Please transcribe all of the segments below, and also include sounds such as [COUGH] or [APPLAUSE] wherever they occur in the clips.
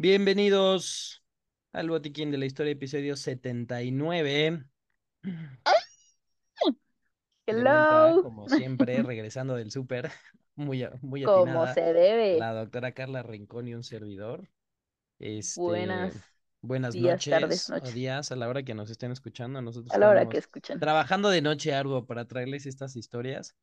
Bienvenidos al Botiquín de la Historia, episodio 79. De vuelta, Hello, como siempre, regresando del súper, [LAUGHS] muy, muy como atinada, se debe. la doctora Carla Rincón y un servidor. Este, Buenas buenas días, tardes, noches o noches. días a la hora que nos estén escuchando. Nosotros A la hora que escuchan. trabajando de noche arduo para traerles estas historias.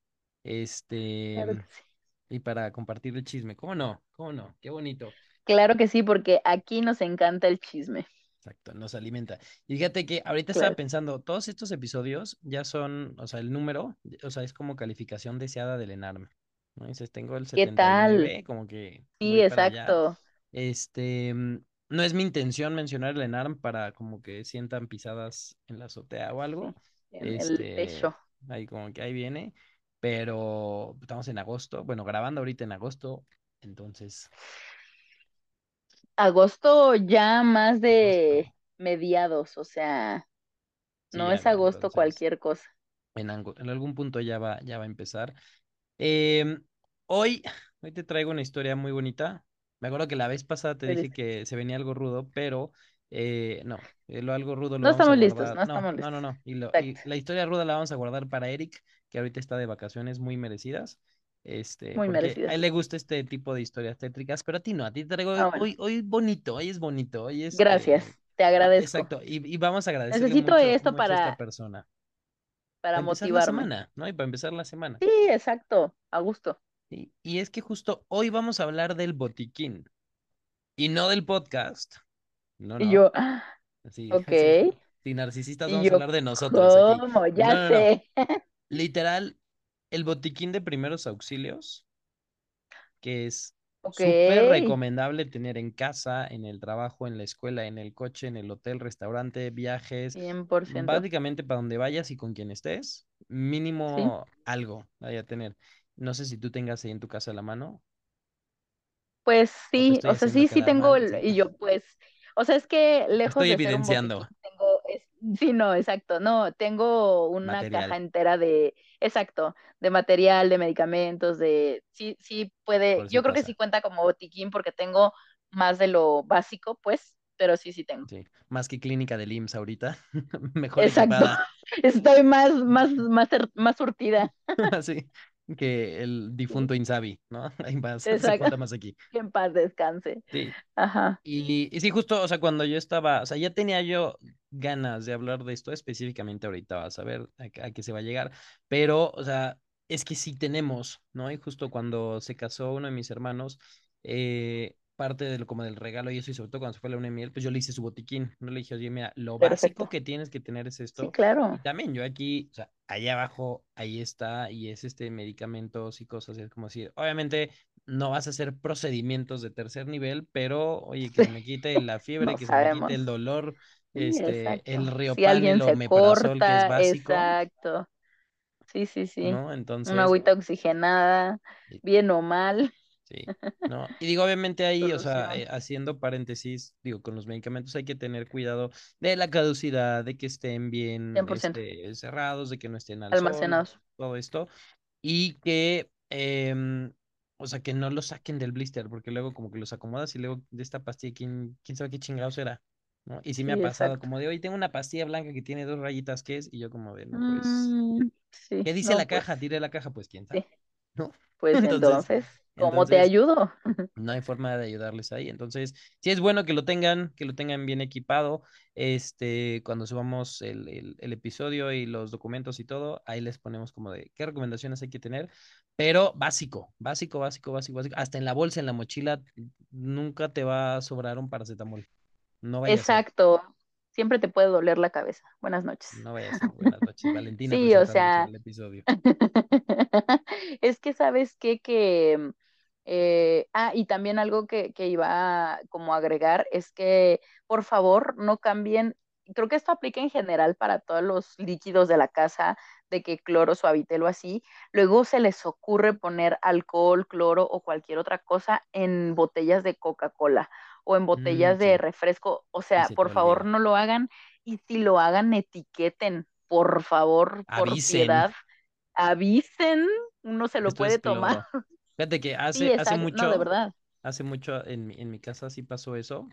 Este, Claro que sí. y para compartir el chisme. ¿Cómo no? ¿Cómo no? Qué bonito. Claro que sí, porque aquí nos encanta el chisme. Exacto, nos alimenta. Y fíjate que ahorita estaba pensando, todos estos episodios ya son, o sea, el número, o sea, es como calificación deseada del ENARM. ¿no? Dices, tengo el ¿Qué tal? 79, como que Sí, exacto. Este, mm, no es mi intención mencionar el ENARM para como que sientan pisadas en la azotea o algo. En el Este, techo. ahí como que ahí viene, pero estamos en agosto, bueno, grabando ahorita en agosto, entonces, Agosto ya más de mediados, o sea, sí, no es no, agosto entonces, cualquier cosa. en, algún punto ya va, ya va a empezar. Em, hoy, hoy te traigo una historia muy bonita. Me acuerdo que la vez pasada te dije que se venía algo rudo, pero eh, no, eh, lo algo rudo lo No vamos a estamos listos, guardar. no No, estamos no, no, listos. no. Y, lo, y Exacto. la historia ruda la vamos a guardar para Eric, que ahorita está de vacaciones muy merecidas. Este, Muy porque a él le gusta este tipo de historias tétricas, pero a ti no, a ti te traigo Ah, bueno. hoy, hoy bonito, hoy es bonito, hoy es Gracias, eh, te ah, agradezco. exacto, y, y vamos a agradecerle Necesito mucho, esto mucho a esta para, persona. para Para empezar la motivarme. semana, ¿no? Y para empezar la semana. Sí, exacto, a gusto. Y, y es que justo hoy vamos a hablar del botiquín y no del podcast. No, Y no. yo, ah, Así, [LAUGHS] ok. así. Si narcisistas, Y vamos a yo, hablar de nosotros aquí. ¿cómo? No, Ya no, no. sé. [LAUGHS] Literal, el botiquín de primeros auxilios, que es Ok, súper recomendable tener en casa, en el trabajo, en la escuela, en el coche, en el hotel, restaurante, viajes, 100%. básicamente para donde vayas y con quien estés, Sí, mínimo algo vaya a tener. No sé si tú tengas ahí en tu casa a la mano. Pues sí, o sea, sí, sí tengo el, y yo pues, o sea, es que lejos Estoy de ser un evidenciando. botiquín, tengo, es- sí, no, exacto, no, tengo una caja entera de, exacto, de material, de medicamentos, de, sí, sí puede, si yo creo que sí cuenta como botiquín porque tengo más de lo básico, pues, pero sí, sí tengo. Sí, más que clínica del IMSS ahorita, [LAUGHS] mejor Exacto, equipada. [LAUGHS] estoy más, más, más, más surtida. [LAUGHS] Así que el difunto Insabi, ¿no? [LAUGHS] Ahí va, se cuenta más aquí. [LAUGHS] que en paz descanse. Sí. Ajá, Y, y sí, justo, o sea, cuando yo estaba, o sea, ya tenía yo ganas de hablar de esto específicamente ahorita, vas a ver a, qué a qué se va a llegar, pero, o sea, es que sí tenemos, ¿no? Y justo cuando se casó uno de mis hermanos, eh, parte del, como del regalo y eso, y sobre todo cuando se fue a la luna de miel, pues yo le hice su botiquín, no le dije, oye, mira, lo básico perfecto. que tienes que tener es Sí, esto, y claro. también yo aquí, o sea, allá abajo, ahí está, y es este medicamentos y cosas, es como decir, obviamente no vas a hacer procedimientos de tercer nivel, pero oye, que se me [LAUGHS] quite la fiebre, no que se me quite el dolor, Sí, este, el exacto. Si Riopan, el omeprazol, que es corta, básico, exacto. Sí, sí, sí. ¿no? Una Entonces, agüita oxigenada, bien o mal, sí, [LAUGHS] ¿no? Y digo, obviamente ahí, o sea, eh, haciendo paréntesis, digo, con los medicamentos hay que tener cuidado de la caducidad, de que estén bien, 100%. este, cerrados, de que no estén al sol, Almacenados. todo esto. y que, em, o sea, que no lo saquen del blister, porque luego como que los acomodas y luego de esta pastilla, ¿quién, quién sabe qué chingados era? ¿No? Y sí me ha Sí, pasado exacto. como de, hoy tengo una pastilla blanca que tiene dos rayitas, ¿qué es? Y yo como de, no, pues, Mm, sí, ¿qué dice no, la pues, caja? Tire la caja, pues, ¿quién sí. sabe? ¿No? Pues [LAUGHS] Entonces, entonces, ¿cómo te ayudo? [LAUGHS] no hay forma de ayudarles ahí. Entonces, sí es bueno que lo tengan, que lo tengan bien equipado. Este, cuando subamos el, el, el episodio y los documentos y todo, ahí les ponemos como de qué recomendaciones hay que tener. Pero básico, básico, básico, básico, básico. Hasta en la bolsa, en la mochila, nunca te va a sobrar un paracetamol. No vaya a ser, Exacto. Siempre te puede doler la cabeza. Buenas noches. no vaya a ser. Buenas noches, Valentina Sí, o sea, el episodio. [LAUGHS] es que sabes qué, que, eh, ah, y también algo que, que iba a como agregar es que por favor no cambien, creo que esto aplica en general para todos los líquidos de la casa, de que cloro, suavitel o así, luego se les ocurre poner alcohol, cloro o cualquier otra cosa en botellas de Coca-Cola o en Mm, botellas de refresco, o sea, se por favor olvida. no lo hagan y si lo hagan etiqueten, por favor, por Avisen, piedad avisen, uno se lo esto puede tomar. [LAUGHS] Fíjate que Sí, hace, hace exacto, no, de mucho, verdad. hace mucho en mi, en mi casa sí pasó eso.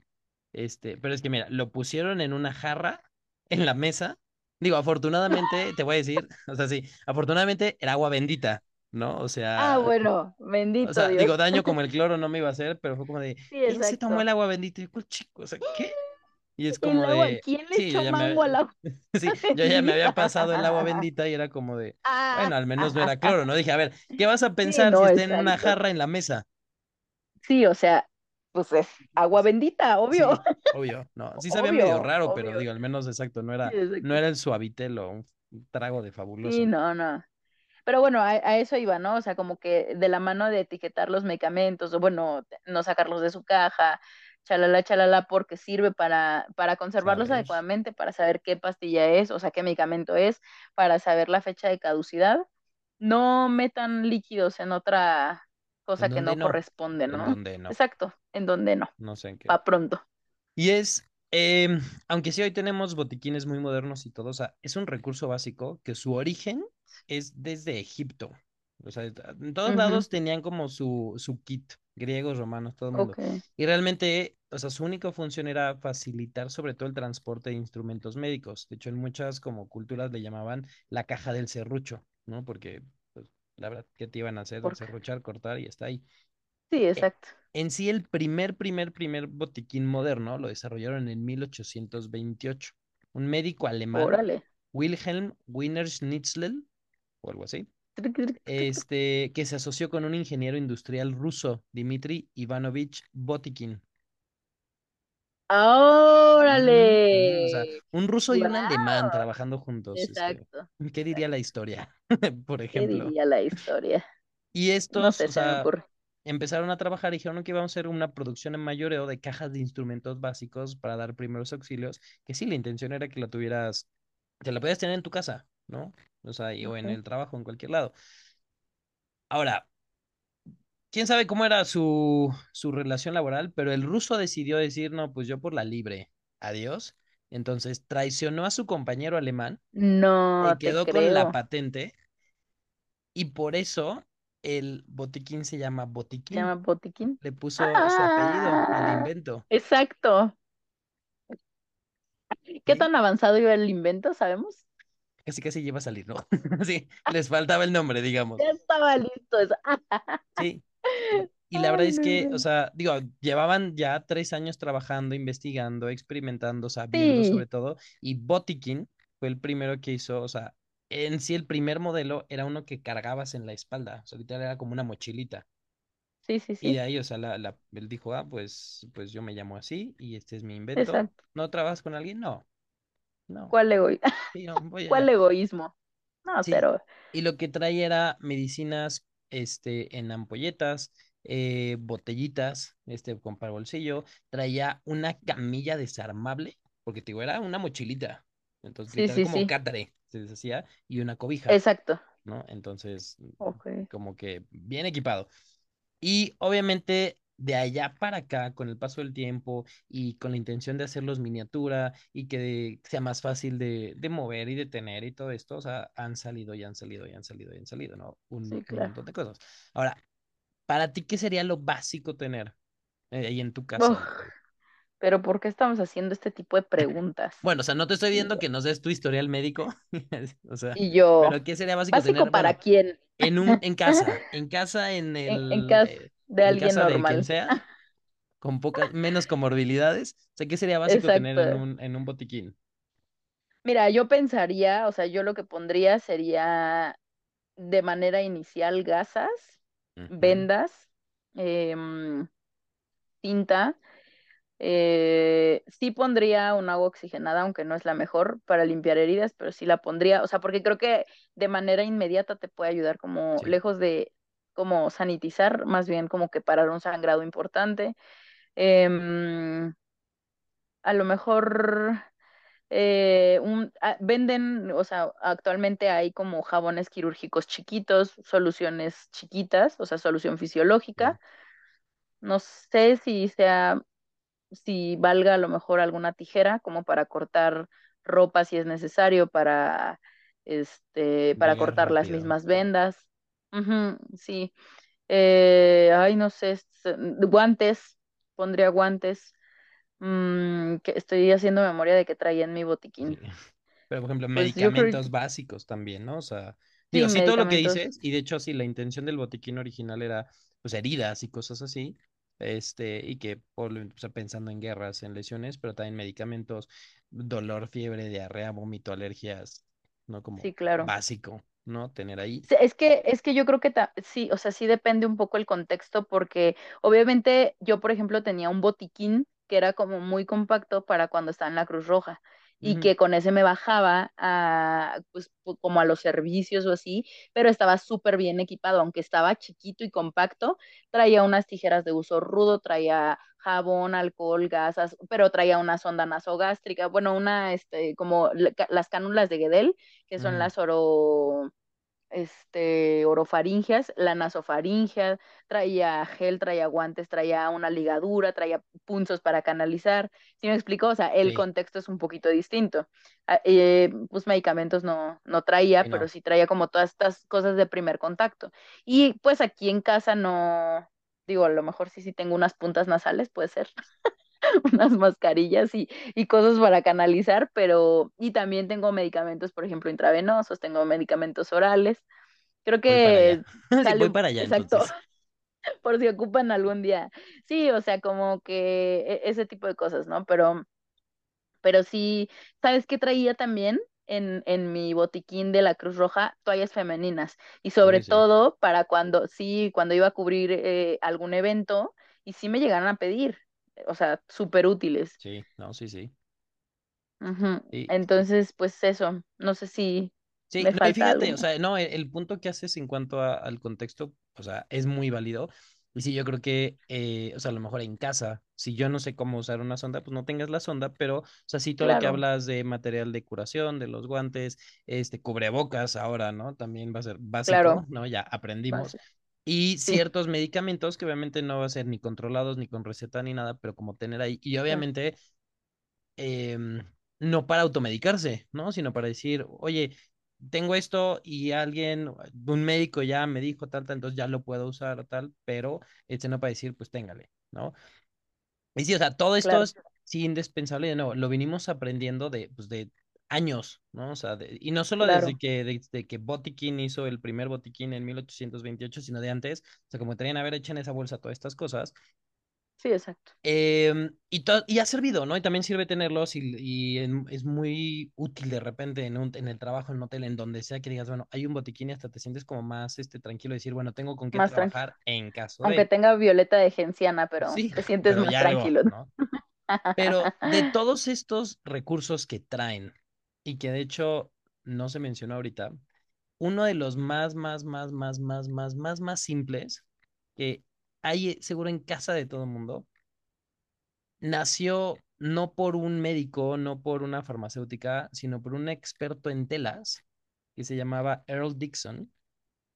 Este, pero es que mira, lo pusieron en una jarra en la mesa. Digo, afortunadamente, te voy a decir, [LAUGHS] o sea, sí, afortunadamente era agua bendita, ¿no? O Ah, sea, bueno, o bendito sea, Dios. digo, daño como [LAUGHS] el cloro no me iba a hacer, pero fue como de, Sí, ¿quién se tomó el agua bendita? Y yo, "¿Cuál chico? O sea, ¿qué? Y es Y como luego, de, ¿quién le sí, echó mango me, al agua sí, yo ya me había pasado el agua [LAUGHS] bendita y era como de, Ah, bueno, al menos no era cloro, ¿no? [LAUGHS] Dije, a ver, ¿qué vas a sí, pensar si está en una jarra en la mesa? Sí, o sea, pues es agua bendita, obvio, Sí, [LAUGHS] obvio, no, sí sabía medio obvio, raro, pero digo, al menos exacto, no Sí, era, no era el suavitel o un trago de Sí, fabuloso. no, no. Pero bueno, a, a eso iba, ¿no? O sea, como que de la mano de etiquetar los medicamentos, o bueno, no sacarlos de su caja, chalala, chalala, porque sirve para, para conservarlos Saber, adecuadamente, para saber qué pastilla es, o sea, qué medicamento es, para saber la fecha de caducidad. No metan líquidos en otra en cosa que dónde no no, corresponde, en ¿no? dónde no, Exacto, en donde no, no sé en qué. pa' pronto. Y es, em, aunque sí hoy tenemos botiquines muy modernos y todo, o sea, es un recurso básico que su origen es desde Egipto. O sea, en todos Ujú, lados tenían como su, su kit, griegos, romanos, todo el mundo. Y realmente, o sea, su única función era facilitar sobre todo el transporte de instrumentos médicos. De hecho, en muchas como culturas le llamaban la caja del serrucho, ¿no? Porque, pues, la verdad, ¿qué te iban a hacer? Serruchar, cortar y está ahí. sí, E- exacto. En sí, el primer, primer, primer botiquín moderno lo desarrollaron en 1828. Un médico alemán, Órale. Wilhelm Wiener-Schnitzel, o algo así, Este, que se asoció con un ingeniero industrial ruso, Dmitry Ivanovich Botikin. Ujú, O sea, ¡Órale! un ruso y un alemán trabajando juntos. Este, Exacto, ¿qué diría la historia, [LAUGHS] por ¿Qué ejemplo? diría la historia? Y No estos, sé, o se me sea, ocurre. empezaron a trabajar y dijeron que íbamos a hacer una producción en mayoreo de cajas de instrumentos básicos para dar primeros auxilios, que sí, la intención era que la tuvieras, que la podías tener en tu casa, ¿no? O sea, y- o en el trabajo, en cualquier lado. Ahora, quién sabe cómo era su, su relación laboral, pero el ruso decidió decir, no, pues yo por la libre, adiós. Entonces traicionó a su compañero alemán, No te quedó con la patente y por eso el botiquín se llama ¿Se llama botiquín. botiquín? le puso su apellido al Ah, invento. exacto. ¿Qué ¿Sí? tan avanzado iba el invento, sabemos? Casi casi lleva a salir, ¿no? [LAUGHS] [LAUGHS] Sí, les faltaba el nombre, digamos. Ya estaba listo eso. Sí. [LAUGHS] Y la verdad Ay, es no que, o sea, digo, llevaban ya tres años trabajando, investigando, experimentando, sabiendo sobre Sí, todo, y Botikin fue el primero que hizo, o sea, en sí el primer modelo era uno que cargabas en la espalda, o sea, literal era como una mochilita. sí, sí, Y de sí. ahí, o sea, la, la- él dijo, ah, pues, pues yo me llamo así y este es mi invento. Exacto. ¿No trabajas con alguien? No, no. ¿Cuál ego... [LAUGHS] Sí, no, voy ¿Cuál allá. egoísmo? No, Sí, cero. y lo que trae era medicinas este, en ampolletas, eh, botellitas este, con para bolsillo, traía una camilla desarmable, porque te digo, era una mochilita, entonces Sí, literal sí, como sí. cátare, se deshacía, y una cobija, Exacto. ¿no? Entonces, Ok. como que bien equipado. Y obviamente de allá para acá, con el paso del tiempo y con la intención de hacerlos miniatura y que sea más fácil de, de mover y de tener y todo esto, o sea, han salido y han salido y han salido y han salido, ¿no? Un, Sí, un claro. montón de cosas. Ahora, para ti, ¿qué sería lo básico tener eh, ahí en tu casa? Uf, el pero ¿por qué estamos haciendo este tipo de preguntas? Bueno, o sea, no te estoy viendo que nos des tu historial médico, [LAUGHS] o sea, y yo, pero ¿qué sería básico ¿básico tener? para Bueno, quién? en un, en casa, en casa, en [LAUGHS] En, en el, casa eh, de en alguien casa de quien normal. sea [LAUGHS] con pocas, menos comorbilidades. O sea, ¿qué sería básico tener en un, en un botiquín? Mira, yo pensaría, o sea, yo lo que pondría sería de manera inicial gasas, vendas, em, tinta. Eh, sí pondría un agua oxigenada, aunque no es la mejor para limpiar heridas, pero sí la pondría, o sea, porque creo que de manera inmediata te puede ayudar como Sí, lejos de como sanitizar, más bien como que parar un sangrado importante. Em, a lo mejor eh, un, ah, venden, o sea, actualmente hay como jabones quirúrgicos chiquitos, soluciones chiquitas, o sea, solución fisiológica. No sé si sea si valga a lo mejor alguna tijera como para cortar ropa si es necesario, para, este, para cortar las mismas vendas. Ujú, sí. Eh, ay, no sé, s- guantes, pondría guantes. Mm, que estoy haciendo memoria de que traía en mi Sí. botiquín. Pero, por ejemplo, Pues yo creo, medicamentos básicos también, ¿no? O sea, sí, digo, sí, todo lo que medicamentos, dices, y de hecho, sí, la intención del botiquín original era, pues, heridas y cosas así, este, y que, por, lo- o sea, pensando en guerras, en lesiones, pero también medicamentos, dolor, fiebre, diarrea, vómito, alergias, ¿no? Como sí, claro. básico, ¿no? Tener ahí. Es que, es que yo creo que sí, o sea, sí depende un poco el contexto, porque obviamente yo, por ejemplo, tenía un botiquín que era como muy compacto para cuando estaba en la Cruz Roja y que con ese me bajaba a, pues, pu- como a los servicios o así, pero estaba súper bien equipado, aunque estaba chiquito y compacto, traía unas tijeras de uso rudo, traía jabón, alcohol, gasas, pero traía una sonda nasogástrica, bueno, una, este, como las cánulas de Guedel, que son las oro este, orofaringeas, la nasofaringea, traía gel, traía guantes, traía una ligadura, traía punzos para canalizar. ¿Sí me explico? O sea, el Sí, contexto es un poquito distinto. Ah, eh, pues medicamentos no, no traía, sí, pero sí traía como todas estas cosas de primer contacto. Y pues aquí en casa no, digo, a lo mejor sí, sí tengo unas puntas nasales, puede ser [LAUGHS] [LAUGHS] unas mascarillas y, y cosas para canalizar, pero y también tengo medicamentos, por ejemplo, intravenosos, tengo medicamentos orales. Creo Voy para allá. que [LAUGHS] Sí, voy sale, para allá, exacto, entonces. [LAUGHS] por si ocupan algún día. Sí, o sea, como que e- ese tipo de cosas, ¿no? Pero, pero sí, ¿sabes qué traía también? En, en mi botiquín de la Cruz Roja, toallas femeninas. Y sobre sí, todo para cuando, sí, cuando iba a cubrir eh, algún evento y sí me llegaron a pedir. O sea, súper útiles. sí, no, sí, sí. Ujú. Sí, Entonces, pues eso, no sé si Sí, me no, falta algo fíjate, o más. sea, no, el, el punto que haces en cuanto a- al contexto, o sea, es muy válido. Y sí, yo creo que, eh, o sea, a lo mejor en casa, si yo no sé cómo usar una sonda, pues no tengas la sonda, pero, o sea, sí, todo lo que Claro, hablas de material de curación, de los guantes, este, cubrebocas ahora, ¿no? También va a ser básico, claro, ¿no? Ya aprendimos. fácil. Y Sí, ciertos medicamentos que obviamente no va a ser ni controlados, ni con receta, ni nada, pero como tener ahí. Y obviamente em, no para automedicarse, ¿no? Sino para decir, oye, tengo esto y alguien, un médico ya me dijo tal, tal, entonces ya lo puedo usar tal, pero este no para decir, pues téngale, ¿no? Y sí, o sea, todo esto claro, es sí indispensable, de nuevo, lo vinimos aprendiendo de, pues, de años, ¿no? O sea, de- y no solo desde que, desde que Botiquín hizo el primer botiquín en 1828, sino de antes, o sea, como tenían haber hecho en esa bolsa todas estas cosas, Sí, exacto. Em, y, to- y ha servido, ¿no? Y también sirve tenerlos y, y en- es muy útil de repente en, un, en el trabajo, en un hotel, en donde sea que digas, bueno, hay un botiquín y hasta te sientes como más este, tranquilo, decir, bueno, tengo con qué Más trabajar en caso Aunque de, tenga violeta de genciana, pero sí, te sientes pero más algo, tranquilo. Pero de [LAUGHS] todos estos recursos que traen y que de hecho no se mencionó ahorita, uno de los más, más, más, más, más, más, más, más simples que hay eh, seguro en casa de todo el mundo nació no por un médico, no por una farmacéutica, sino por un experto en telas que se llamaba Earl Dixon,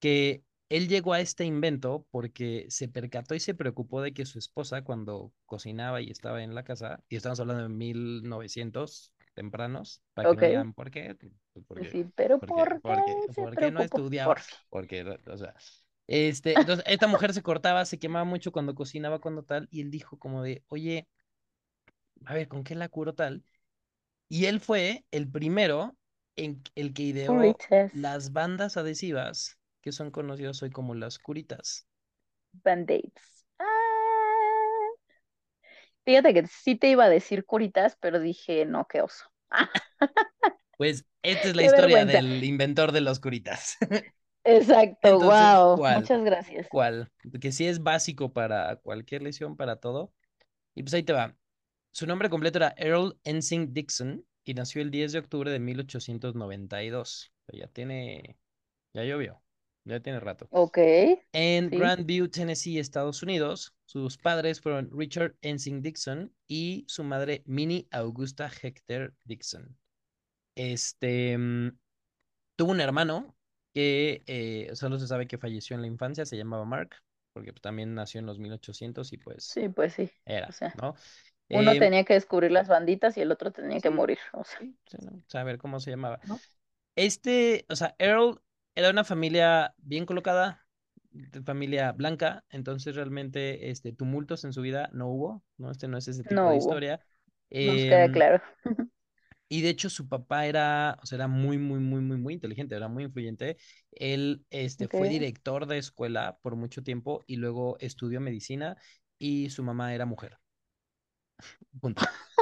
que él llegó a este invento porque se percató y se preocupó de que su esposa cuando cocinaba y estaba en la casa, y estamos hablando de 1900 tempranos, para que Ok. digan por qué, pues porque, Sí, pero ¿por qué porque, se porque no preocupó? estudiaba, Por si. porque, o sea, este, entonces esta mujer se cortaba, se quemaba mucho cuando cocinaba, cuando tal, y él dijo como de, oye, a ver, ¿con qué la curo tal? Y él fue el primero en el que ideó Curitas, las bandas adhesivas que son conocidas hoy como las curitas. band-aids. Fíjate que sí te iba a decir curitas, pero dije, no, qué oso. [LAUGHS] Pues esta es la qué historia vergüenza. del inventor de los curitas. [LAUGHS] Exacto, Entonces, wow. ¿cuál? Muchas gracias. ¿Cuál? Que sí es básico para cualquier lesión, para todo. Y pues ahí te va. Su nombre completo era Earl Ensing Dixon y nació el 10 de octubre de 1892. Ya tiene, ya llovió, ya tiene rato. Ok, En sí, Grandview, Tennessee, Estados Unidos. Sus padres fueron Richard Ensing Dixon y su madre Minnie Augusta Hector Dixon. Este mm, tuvo un hermano que eh, solo se sabe que falleció en la infancia, se llamaba Mark, porque también nació en los 1800 y pues sí, pues sí. O era, sea, ¿no? uno Eh, tenía que descubrir las banditas y el otro tenía que morir. O sea, sí, sí, ¿no? Saber cómo se llamaba. ¿no? Este, o sea, Earl era una familia bien colocada, de familia blanca, entonces realmente este, tumultos en su vida no hubo, ¿no? Este no es ese tipo No de hubo, historia. nos queda Em, claro. y de hecho su papá era, o sea, era muy, muy, muy, muy, muy inteligente, era muy influyente. Él este, fue director de escuela por mucho tiempo y luego estudió medicina y su mamá era mujer. Punto. [LAUGHS]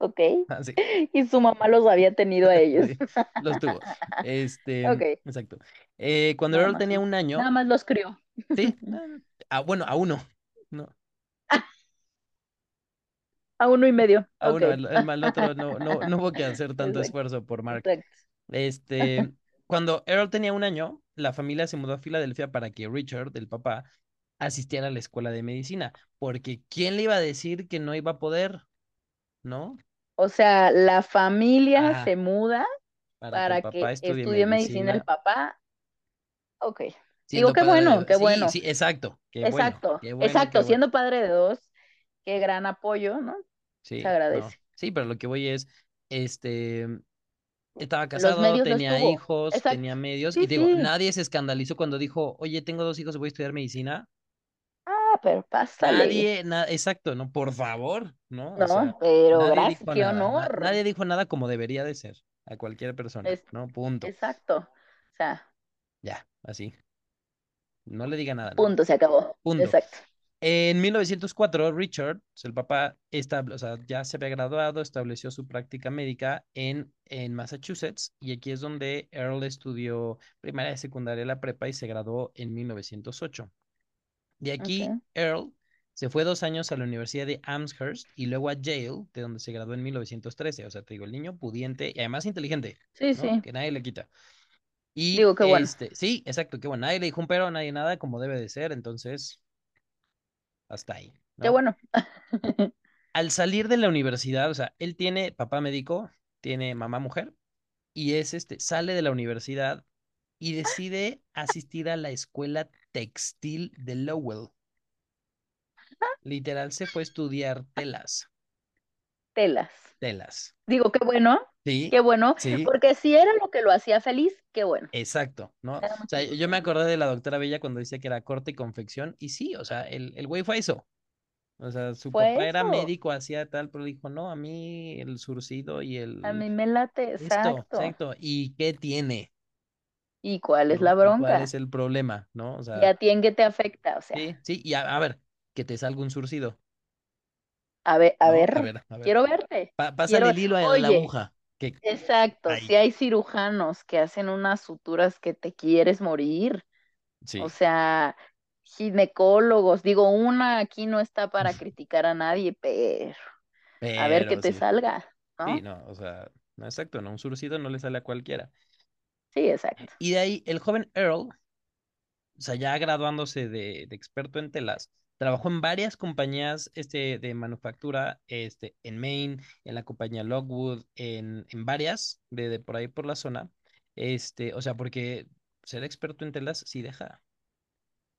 ok. Así, [LAUGHS] Y su mamá los había tenido a ellos. sí, los tuvo. Este, Ok, exacto. Eh, cuando nada Earl más, tenía un nada año, más los crió. sí, eh, [LAUGHS] ah, bueno, a uno, no, A uno y medio. a uno, el, el mal otro no, no, no hubo que hacer [LAUGHS] tanto Exacto, esfuerzo por Mark. exacto. Este, cuando Earl tenía un año, la familia se mudó a Filadelfia para que Richard, el papá, asistiera a la escuela de medicina, porque ¿quién le iba a decir que no iba a poder, no? O sea, la familia Ajá, se muda para que para que estudie medicina el papá. Ok. Digo, qué bueno, qué Sí, bueno. sí, exacto, qué bueno, Exacto, qué bueno, qué exacto. bueno. Siendo padre de dos, qué gran apoyo, ¿no? Se Sí, no, agradece. sí, pero lo que voy es, este, estaba casado, tenía hijos, Exacto. tenía medios, y digo, sí. nadie se escandalizó cuando dijo, oye, tengo dos hijos y voy a estudiar medicina. Pero pásale. Nadie, nada, exacto, no, por favor, ¿no? O sea, No, pero gracias, qué nada, na- honor. nadie dijo nada como debería de ser a cualquier persona, Es, ¿no? Punto. exacto. O sea, Ya, así. No le diga nada punto, se acabó. Punto. Exacto. En 1904, Richard, el papá, estable, o sea, ya se había graduado, estableció su práctica médica en, en Massachusetts y aquí es donde Earl estudió primaria y secundaria, la prepa y se graduó en 1908. De aquí, Ok. Earl se fue dos años a la Universidad de Amherst y luego a Yale, de donde se graduó en 1913. O sea, te digo, el niño pudiente y además inteligente, Sí, ¿no? sí. Que nadie le quita. Y Digo, qué bueno. este, sí, exacto, que bueno, nadie le dijo un pero, nadie nada, como debe de ser, entonces, hasta ahí, Qué ¿no? bueno. [LAUGHS] Al salir de la universidad, o sea, él tiene papá médico, tiene mamá mujer, y es este, sale de la universidad y decide asistir a la escuela textil de Lowell. Literal se fue a estudiar telas, Telas. telas. Digo, qué bueno. Sí, Qué bueno. sí, Porque si era lo que lo hacía feliz, qué bueno. exacto, ¿no? O sea, yo me acordé de la doctora Bella cuando decía que era corte y confección, y sí, o sea, el, el güey fue eso. O sea, su papá era médico, hacía tal, pero dijo, no, a mí el surcido y A el... mí me late, Esto, exacto. exacto. ¿Y qué tiene? ¿Y cuál es la. ¿Y cuál es bronca? el problema? ¿No? O ¿Y sea, a ti en qué te afecta? O sea, sí, sí, y a, a ver, que te salga un surcido, a ver, a ¿no? A ver, ver, a ver. quiero verte. Pa- pásale Quiero, el hilo a la aguja, que exacto, si hay cirujanos que hacen unas suturas que te quieres morir, o sí, sea, ginecólogos, digo, una aquí no está para [LAUGHS] criticar a nadie, pero a ver pero te sí, salga, sí, ¿no? no, o sea, no, exacto, no, un surcido no le sale a cualquiera. Sí, exacto. Y de ahí, el joven Earl, o sea, ya graduándose de, de experto en telas, trabajó en varias compañías este, de manufactura, este, en Maine, en la compañía Lockwood, en, en varias de, de por ahí por la zona. Este, o sea, porque ser experto en telas sí deja.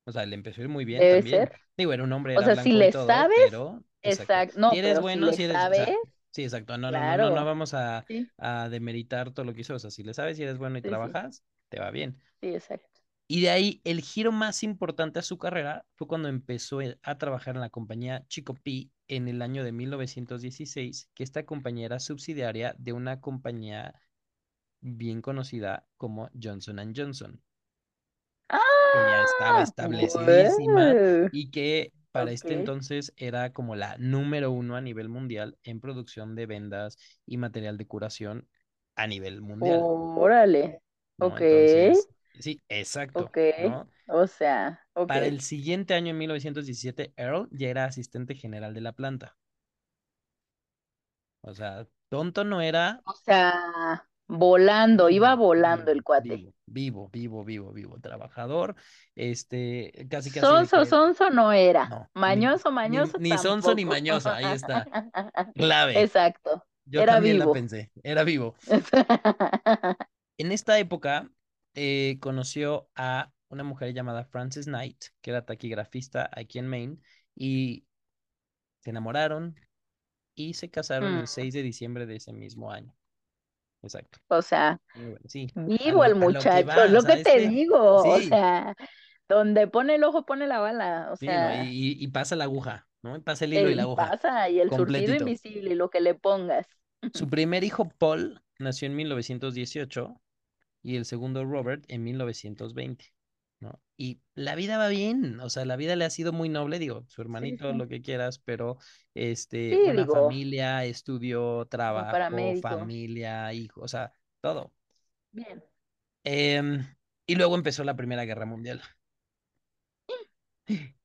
O sea, le empezó a ir muy bien Debe ser. también. Digo, era un hombre, O sea, si le todo, sabes, pero, exacto. exacto, Si eres pero si bueno, le si eres, o sabes, sea, sí, exacto. No, no, no, no, vamos a, sí, a demeritar todo lo que hizo. O sea, si le sabes, si eres bueno y sí, sí, trabajas, te va bien. sí, exacto. Y de ahí el giro más importante a su carrera fue cuando empezó e- a trabajar en la compañía Chico P en el año de 1916, que esta compañía era subsidiaria de una compañía bien conocida como Johnson Johnson, que ya estaba Ah, establecidísima wow, y que para este entonces era como la número uno a nivel mundial en producción de vendas y material de curación a nivel mundial, Órale, ¿no? ok, Entonces, sí, exacto, ok, ¿no? o sea, ok. Para el siguiente año, en 1917, Earl ya era asistente general de la planta. O sea, tonto no era, O sea, volando, iba volando el cuate. vivo, vivo, vivo, vivo, vivo, trabajador, este, casi, casi Sonso, sonso no era. no, Mañoso, ni, mañoso ni sonso ni mañoso, ahí está, [LAUGHS] clave. Exacto, Yo era también la pensé, era vivo. [LAUGHS] En esta época, eh, conoció a una mujer llamada Frances Knight, que era taquigrafista aquí en Maine, y se enamoraron, y se casaron el Mm, 6 de diciembre de ese mismo año. Exacto. O sea, bueno, sí, a vivo lo, el a lo muchacho, va, lo que ¿sabes te qué? digo. O Sí, sea, donde pone el ojo pone la bala, o Sí, ¿no? Y, sea, y- pasa la aguja, ¿no? Y pasa el hilo eh, y la aguja, pasa, y el surtido completito. invisible, y lo que le pongas. Su primer hijo, Paul, nació en 1918 y el segundo, Robert, en 1920, ¿no? Y la vida va bien, o sea, la vida le ha sido muy noble, digo, su hermanito, sí. lo que quieras, pero este, Sí, digo, familia, estudio, trabajo, familia, hijo, o sea, todo. Bien. Em, y luego empezó la Primera Guerra Mundial. [LAUGHS]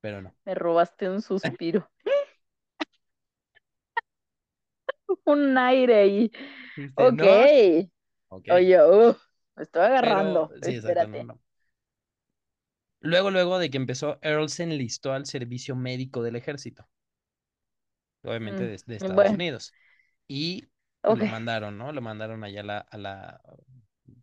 Pero no. Me robaste un suspiro, [LAUGHS] un aire ahí. Este, Ok. no, Oye, uh, me estoy pero agarrando. sí, exacto, no, Espérate. no. Luego, luego de que empezó, Earl se enlistó al servicio médico del ejército, obviamente Mm, de, de Estados bueno, Unidos. Y lo mandaron, ¿no? Lo mandaron allá a la, a la,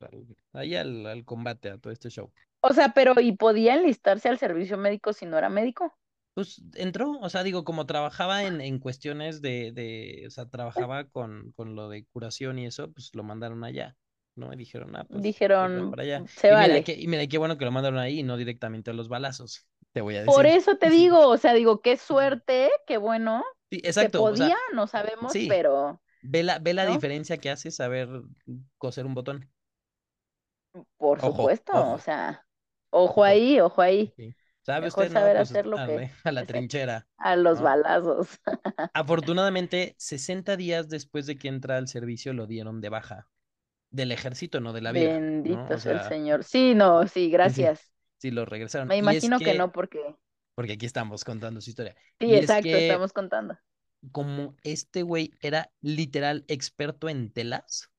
al- allá al, al combate, a todo este show. O sea, pero ¿y podía enlistarse al servicio médico si no era médico? Pues entró, o sea, digo, como trabajaba en, en cuestiones de, de, o sea, trabajaba con, con lo de curación y eso, pues lo mandaron allá, ¿no? Y dijeron, ah, pues, pues Dijeron, para allá. se Y mira, vale. que, y mira, qué bueno que lo mandaron ahí y no directamente a los balazos, te voy a Por decir. eso te digo, o sea, digo, qué suerte, qué bueno, Sí, exacto, o sea, podía, no sabemos, sí, pero, ve la, ve la ¿no? diferencia que hace saber coser un botón. Por Ojo, supuesto, o sea, ojo ahí, ojo ahí. Sí. ¿Sabe Mejor usted? No, saber pues hacer lo que, arre, [LAUGHS] a la [LAUGHS] trinchera, a los ¿no? balazos. [LAUGHS] Afortunadamente, 60 días después de que entra al servicio lo dieron de baja. Del ejército, no de la vida, ¿no? Bendito O sea el Señor. Sí, no, [LAUGHS] sí, gracias. sí lo regresaron. Me es imagino que que, no, porque porque aquí estamos contando su historia. sí, Y es exacto, que estamos contando. como este güey era literal experto en telas,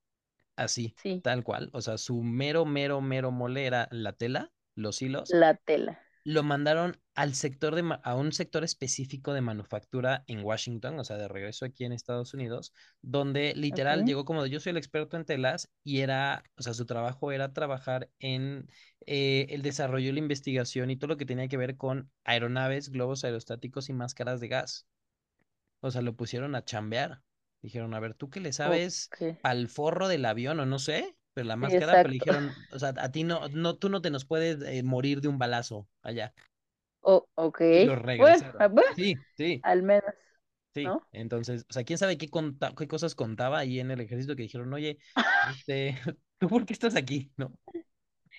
así, Sí, tal cual, o sea, su mero, mero, mero mole era la tela, los hilos, la tela. Lo mandaron al sector de, a un sector específico de manufactura en Washington, o sea, de regreso aquí en Estados Unidos, donde literal llegó como de yo soy el experto en telas y era, o sea, su trabajo era trabajar en eh, el desarrollo, la investigación y todo lo que tenía que ver con aeronaves, globos aerostáticos y máscaras de gas. O sea, lo pusieron a chambear. Dijeron, a ver, ¿tú qué le sabes al forro del avión o no sé? Pero la máscara, pero le exacto. dijeron, o sea, a ti no, no, tú no te nos puedes eh, morir de un balazo allá. Oh, ok. Y lo ah, regresaron. bueno, Sí, sí, al menos, sí. ¿no? Entonces, o sea, quién sabe qué, conta- qué cosas contaba ahí en el ejército que dijeron, oye, [LAUGHS] este, [LAUGHS] ¿tú por qué estás aquí? ¿No?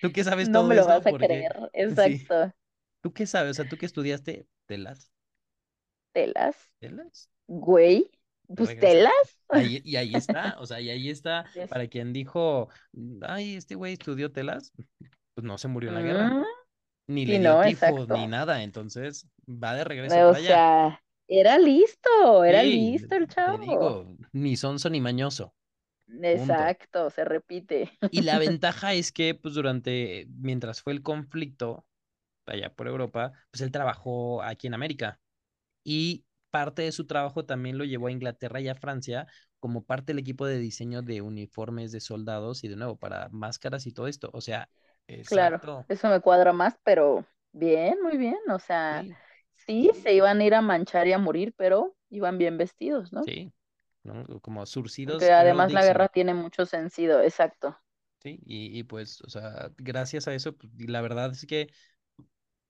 ¿Tú qué sabes No todo me lo esto? vas a creer, [LAUGHS] exacto. ¿tú qué sabes? O sea, ¿tú qué estudiaste? ¿Telas? ¿Telas? ¿Telas? Güey, pues telas. Ahí, y ahí [LAUGHS] está, o sea, y ahí está, Es- para quien dijo, ay, este güey estudió telas, pues no se murió en la guerra, ni le sí, dio no, tifo, ni nada, entonces va de regreso O para allá. sea, era listo, era Sí, listo el te chavo. digo, ni sonso ni mañoso, punto. Exacto, se repite. Y la [LAUGHS] ventaja es que, pues, durante, mientras fue el conflicto allá por Europa, pues él trabajó aquí en América. Y parte de su trabajo también lo llevó a Inglaterra y a Francia como parte del equipo de diseño de uniformes de soldados y de nuevo para máscaras y todo esto. O sea, Claro, eso me cuadra más, pero bien, muy bien. O sea, Sí, sí, se iban a ir a manchar y a morir, pero iban bien vestidos, ¿no? sí, ¿no? Como surcidos Earl además la guerra tiene mucho sentido, exacto. Sí, y, y pues, o sea, gracias a eso, pues, la verdad es que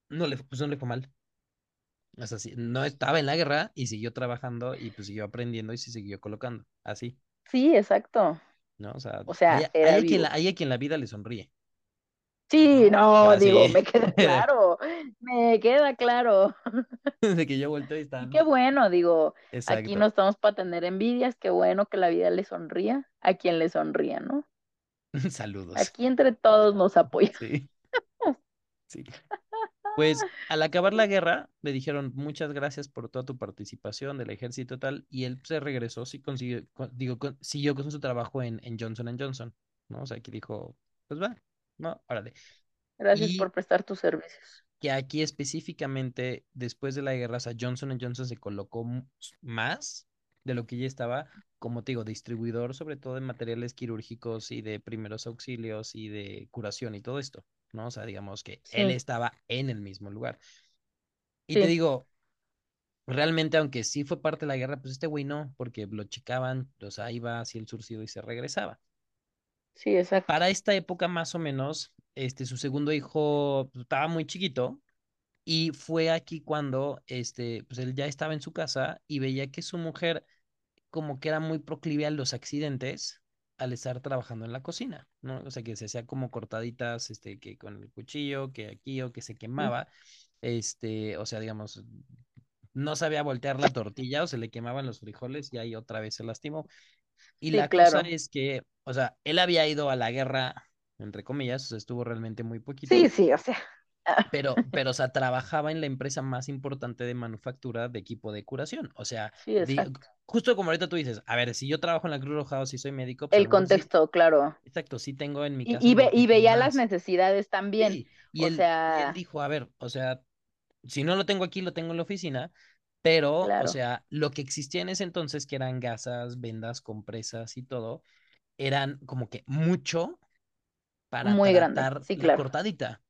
no le, pues, no le fue mal. O sea, sí, no estaba en la guerra y siguió trabajando y pues siguió aprendiendo y se siguió colocando. Así, Sí, exacto. ¿no? O sea, O hay, sea, hay quien la, hay a quien la vida le sonríe, Sí, ¿no? digo, me queda [LAUGHS] claro, me queda claro. [LAUGHS] de que yo volteo y Y qué bueno, digo, aquí no estamos para tener envidias, qué bueno que la vida le sonría a quien le sonría, ¿no? [LAUGHS] Saludos. Aquí entre todos nos apoyamos. Sí, sí. Pues [LAUGHS] al acabar la guerra, le dijeron muchas gracias por toda tu participación del ejército tal, y él se regresó, sí consiguió, con- digo, con- siguió con su trabajo en, en Johnson Johnson, ¿no? O sea, que dijo, pues va, no, órale. Gracias por prestar tus servicios. que aquí específicamente, después de la guerra, o sea, Johnson Johnson se colocó más de lo que ya estaba, como te digo, distribuidor sobre todo de materiales quirúrgicos y de primeros auxilios y de curación y todo esto, ¿no? O sea, digamos que él estaba en el mismo lugar. Y te digo, realmente, aunque sí fue parte de la guerra, pues este güey no, porque lo checaban, o sea, iba hacia el surcido y se regresaba. sí, exacto. Para esta época, más o menos, este, su segundo hijo pues, estaba muy chiquito y fue aquí cuando este, pues él ya estaba en su casa y veía que su mujer como que era muy proclive a los accidentes al estar trabajando en la cocina, ¿no? O sea, que se hacía como cortaditas, este, que con el cuchillo, que aquí o que se quemaba, este, o sea, digamos, no sabía voltear la tortilla o se le quemaban los frijoles y ahí otra vez se lastimó. Y Sí, la cosa es que, o sea, él había ido a la guerra, entre comillas, o sea, estuvo realmente muy Sí, poquito, sí, o sea. [LAUGHS] pero, pero, o sea, trabajaba en la empresa más importante de manufactura de equipo de curación. O sea, Sí, di- exacto. justo como ahorita tú dices, a ver, si yo trabajo en la Cruz Roja o si soy médico, pues El sí, contexto, claro. exacto, sí tengo en mi casa y, ve- y veía las necesidades también. Sí, y O él, y él sea, dijo, a ver, o sea, si no lo tengo aquí, lo tengo en la oficina, pero, o sea, lo que existía en ese entonces, que eran gasas, vendas, compresas y todo, eran como que mucho para muy grande. tratar la cortadita,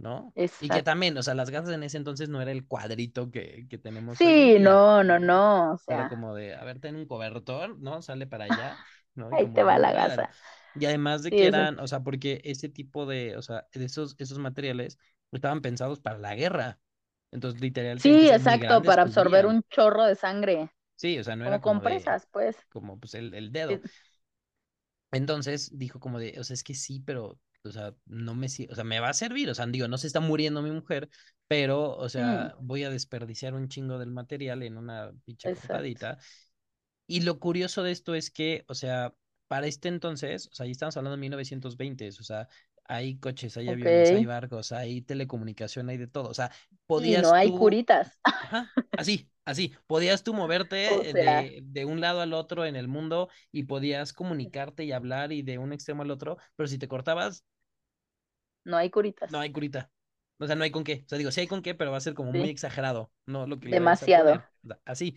¿no? Y que Exacto. también, o sea, las gasas en ese entonces no era el cuadrito que, que tenemos hoy Sí, día, no, no, ¿no? O Era sea, como de, a ver, ten un cobertor, ¿no? Sale para allá, [LAUGHS] ¿no? Ahí como te va la gasa. Y además de Sí, que eran, exacto. o sea, porque ese tipo de, o sea, de esos, esos materiales estaban pensados para la guerra. Entonces, literal, Sí, exacto, para absorber un chorro de sangre, Sí, o sea, no era como como de, compresas, pues. como pues el, el dedo. Sí, Entonces dijo como de, o sea, es que sí, pero, o sea, no me, o sea, me va a servir, o sea, digo, no se está muriendo mi mujer, pero, o mm, sea, voy a desperdiciar un chingo del material en una pinche cortadita. Y lo curioso de esto es que, o sea, para este entonces, o sea, ahí estamos hablando de 1920, o sea, hay coches, hay aviones, hay barcos, hay telecomunicación, hay de todo, o sea, Sí, no podías hay tú curitas. Ajá, así, así. Podías tú [LAUGHS] moverte sea, de, de un lado al otro en el mundo y podías comunicarte y hablar y de un extremo al otro, pero si te cortabas, no hay curitas. no hay curita. O sea, no hay con qué. O sea, digo, sí hay con qué, pero va a ser como muy exagerado, no lo que demasiado. así.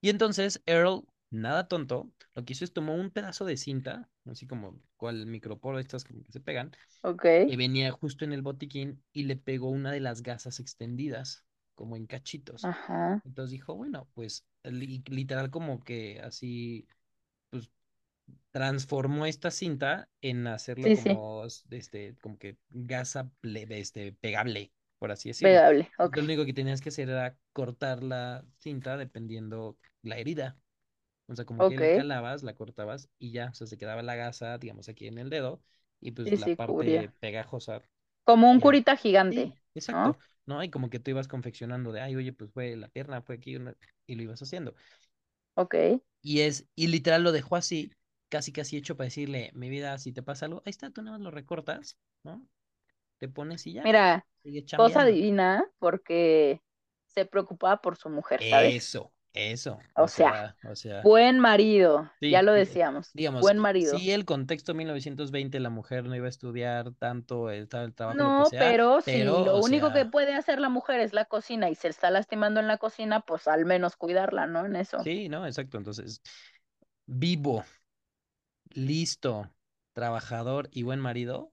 Y entonces Earl, nada tonto, lo que hizo es tomó un pedazo de cinta, así como cual microporo estas como que se pegan, Ok. que venía justo en el botiquín y le pegó una de las gasas extendidas, como en cachitos. Ajá. Entonces dijo, bueno, pues li- literal como que así, pues transformó esta cinta en hacerlo Sí, como, este, como que gasa este, pegable, por así decirlo. Pegable. Ok. Entonces, lo único que tenías que hacer era cortar la cinta dependiendo la herida. O sea, como que le Ok. calabas, la cortabas y ya, o sea, se quedaba la gasa, digamos, aquí en el dedo y pues la sí, parte cubría. pegajosa Como un ya. curita gigante, Sí, exacto, ¿no? ¿no? Y como que tú ibas confeccionando de, ay, oye, pues fue la pierna, fue aquí, y lo ibas haciendo. Ok. Y es, y literal lo dejó así, casi casi hecho para decirle, mi vida, si te pasa algo, ahí está, tú nada más lo recortas, ¿no? Te pones y ya, Mira, cosa divina porque se preocupaba por su mujer, ¿sabes? Eso, eso, O o sea, sea, o sea, buen marido, ya lo decíamos, digamos, buen marido. sí, el contexto 1920, la mujer no iba a estudiar tanto, el trabajo, que No, sea, pero si pero, lo único que puede hacer la mujer es la cocina y se está lastimando en la cocina, pues al menos cuidarla, ¿no? En eso. sí, ¿no? Exacto, entonces, vivo, listo, trabajador y buen marido,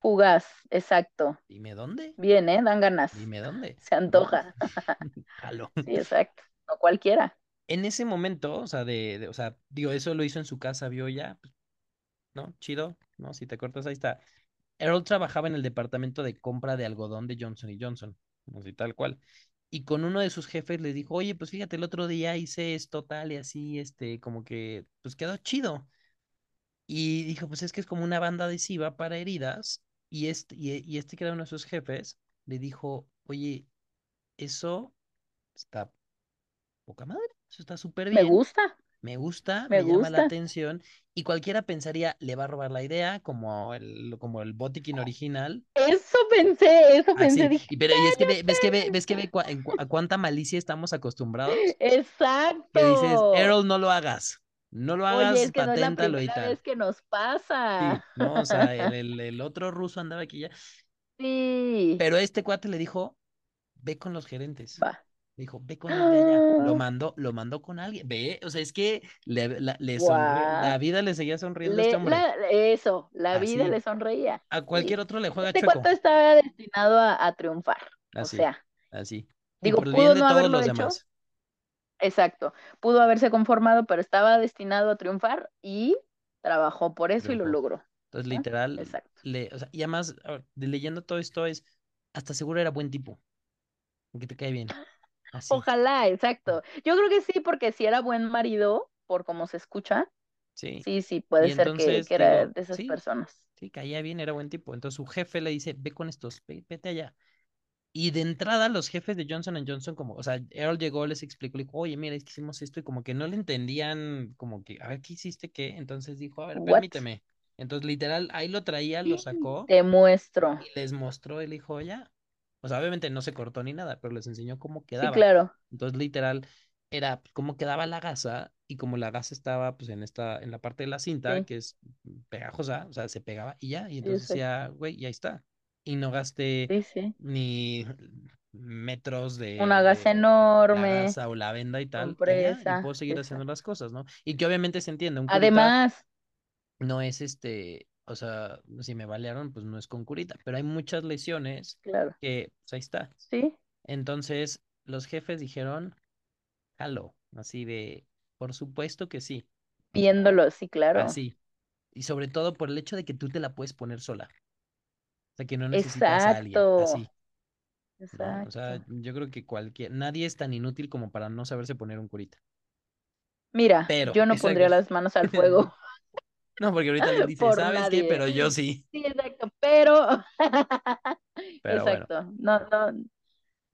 Fugaz, exacto. dime dónde, Bien, ¿eh? Dan ganas. dime dónde, Se antoja. [LAUGHS] Jalo. Sí, exacto. No cualquiera. en ese momento, o sea, de, de- o sea, digo, eso lo hizo en su casa, vio ya, pues, ¿no? Chido, ¿no? Si te cortas, ahí está. Errol trabajaba en el departamento de compra de algodón de Johnson y Johnson, así tal cual. Y con uno de sus jefes le dijo, oye, pues fíjate, el otro día hice esto tal y así, este, como que, pues quedó chido. Y dijo, pues es que es como una banda adhesiva para heridas. Y este, y, y este que era uno de sus jefes, le dijo, oye, eso está poca madre, eso está súper Me bien gusta, me gusta, me me llama la atención y cualquiera pensaría, le va a robar la idea como el, como el botiquín original. Eso pensé, eso pensé, Así, dije, y pero y es que ve- ves que ve, ves que ve a cuánta malicia estamos acostumbrados, [LAUGHS] que dices, exacto. Errol, no lo hagas, no lo Oye, hagas, es que no es la y vez que nos pasa. Sí, ¿no? O sea, el, [LAUGHS] el, el otro ruso andaba aquí ya, Sí, pero este cuate le dijo, ve con los gerentes. va. Dijo, ve con de allá. Lo mandó, lo mandó con alguien. Ve, o sea, es que le, la, le la vida le seguía sonriendo a este hombre. la, eso, la vida le sonreía. A Sí. cualquier otro le juega Este chueco. estaba destinado a, a triunfar. O Así, sea, así. Digo, por el bien pudo de no todos haberlo los hecho, demás. exacto. Pudo haberse conformado, pero estaba destinado a triunfar y trabajó por eso y lo logró. Entonces, literal, Exacto. le, o sea, y además, leyendo todo esto es, hasta seguro era buen tipo, que te cae bien, así, Ojalá, exacto. Yo creo que sí, porque si era buen marido, por cómo se escucha, sí. sí, sí, Y puede ser que, que era digo, de esas sí, personas. sí, caía bien, era buen tipo. Entonces su jefe le dice, ve con estos, ve- vete allá. Y de entrada los jefes de Johnson Johnson, como, o sea, Earl llegó, les explicó, le dijo, oye, mira, es que hicimos esto y como que no le entendían, como que, a ver, ¿qué hiciste qué? Entonces dijo, a ver, What? permíteme. Entonces, literal, ahí lo traía, lo sacó Te muestro. y les mostró, él dijo, ya. O sea, obviamente no se cortó ni nada, pero les enseñó cómo Sí, quedaba. claro. Entonces, literal, era pues, cómo quedaba la gasa y como la gasa estaba pues en esta, en la parte de la cinta, Sí, que es pegajosa, o sea, se pegaba y ya, y entonces decía, güey, y ahí está. Y no gasté Sí, sí. ni metros Una de, gasa de la enorme, gasa o la venda y tal, y ya, y puedo compresa, seguir haciendo las cosas, ¿no? Y que obviamente se entiende, un Además, no es este, o sea, si me balearon, pues no es con curita, pero hay muchas lesiones claro. que, pues ahí está. Sí, Entonces, los jefes dijeron, jalo, así de, por supuesto que sí, viéndolo, sí, claro. así. Y sobre todo por el hecho de que tú te la puedes poner sola, o sea, que no necesitas a alguien, Exacto, así, ¿no? O sea, exacto. yo creo que cualquier, nadie es tan inútil como para no saberse poner un curita. Mira, Pero, yo no exacto. pondría las manos al [LAUGHS] fuego No, porque ahorita alguien dice, por ¿sabes qué? nadie. Pero yo sí. Sí, exacto, pero, [LAUGHS] Pero bueno, exacto, no, no,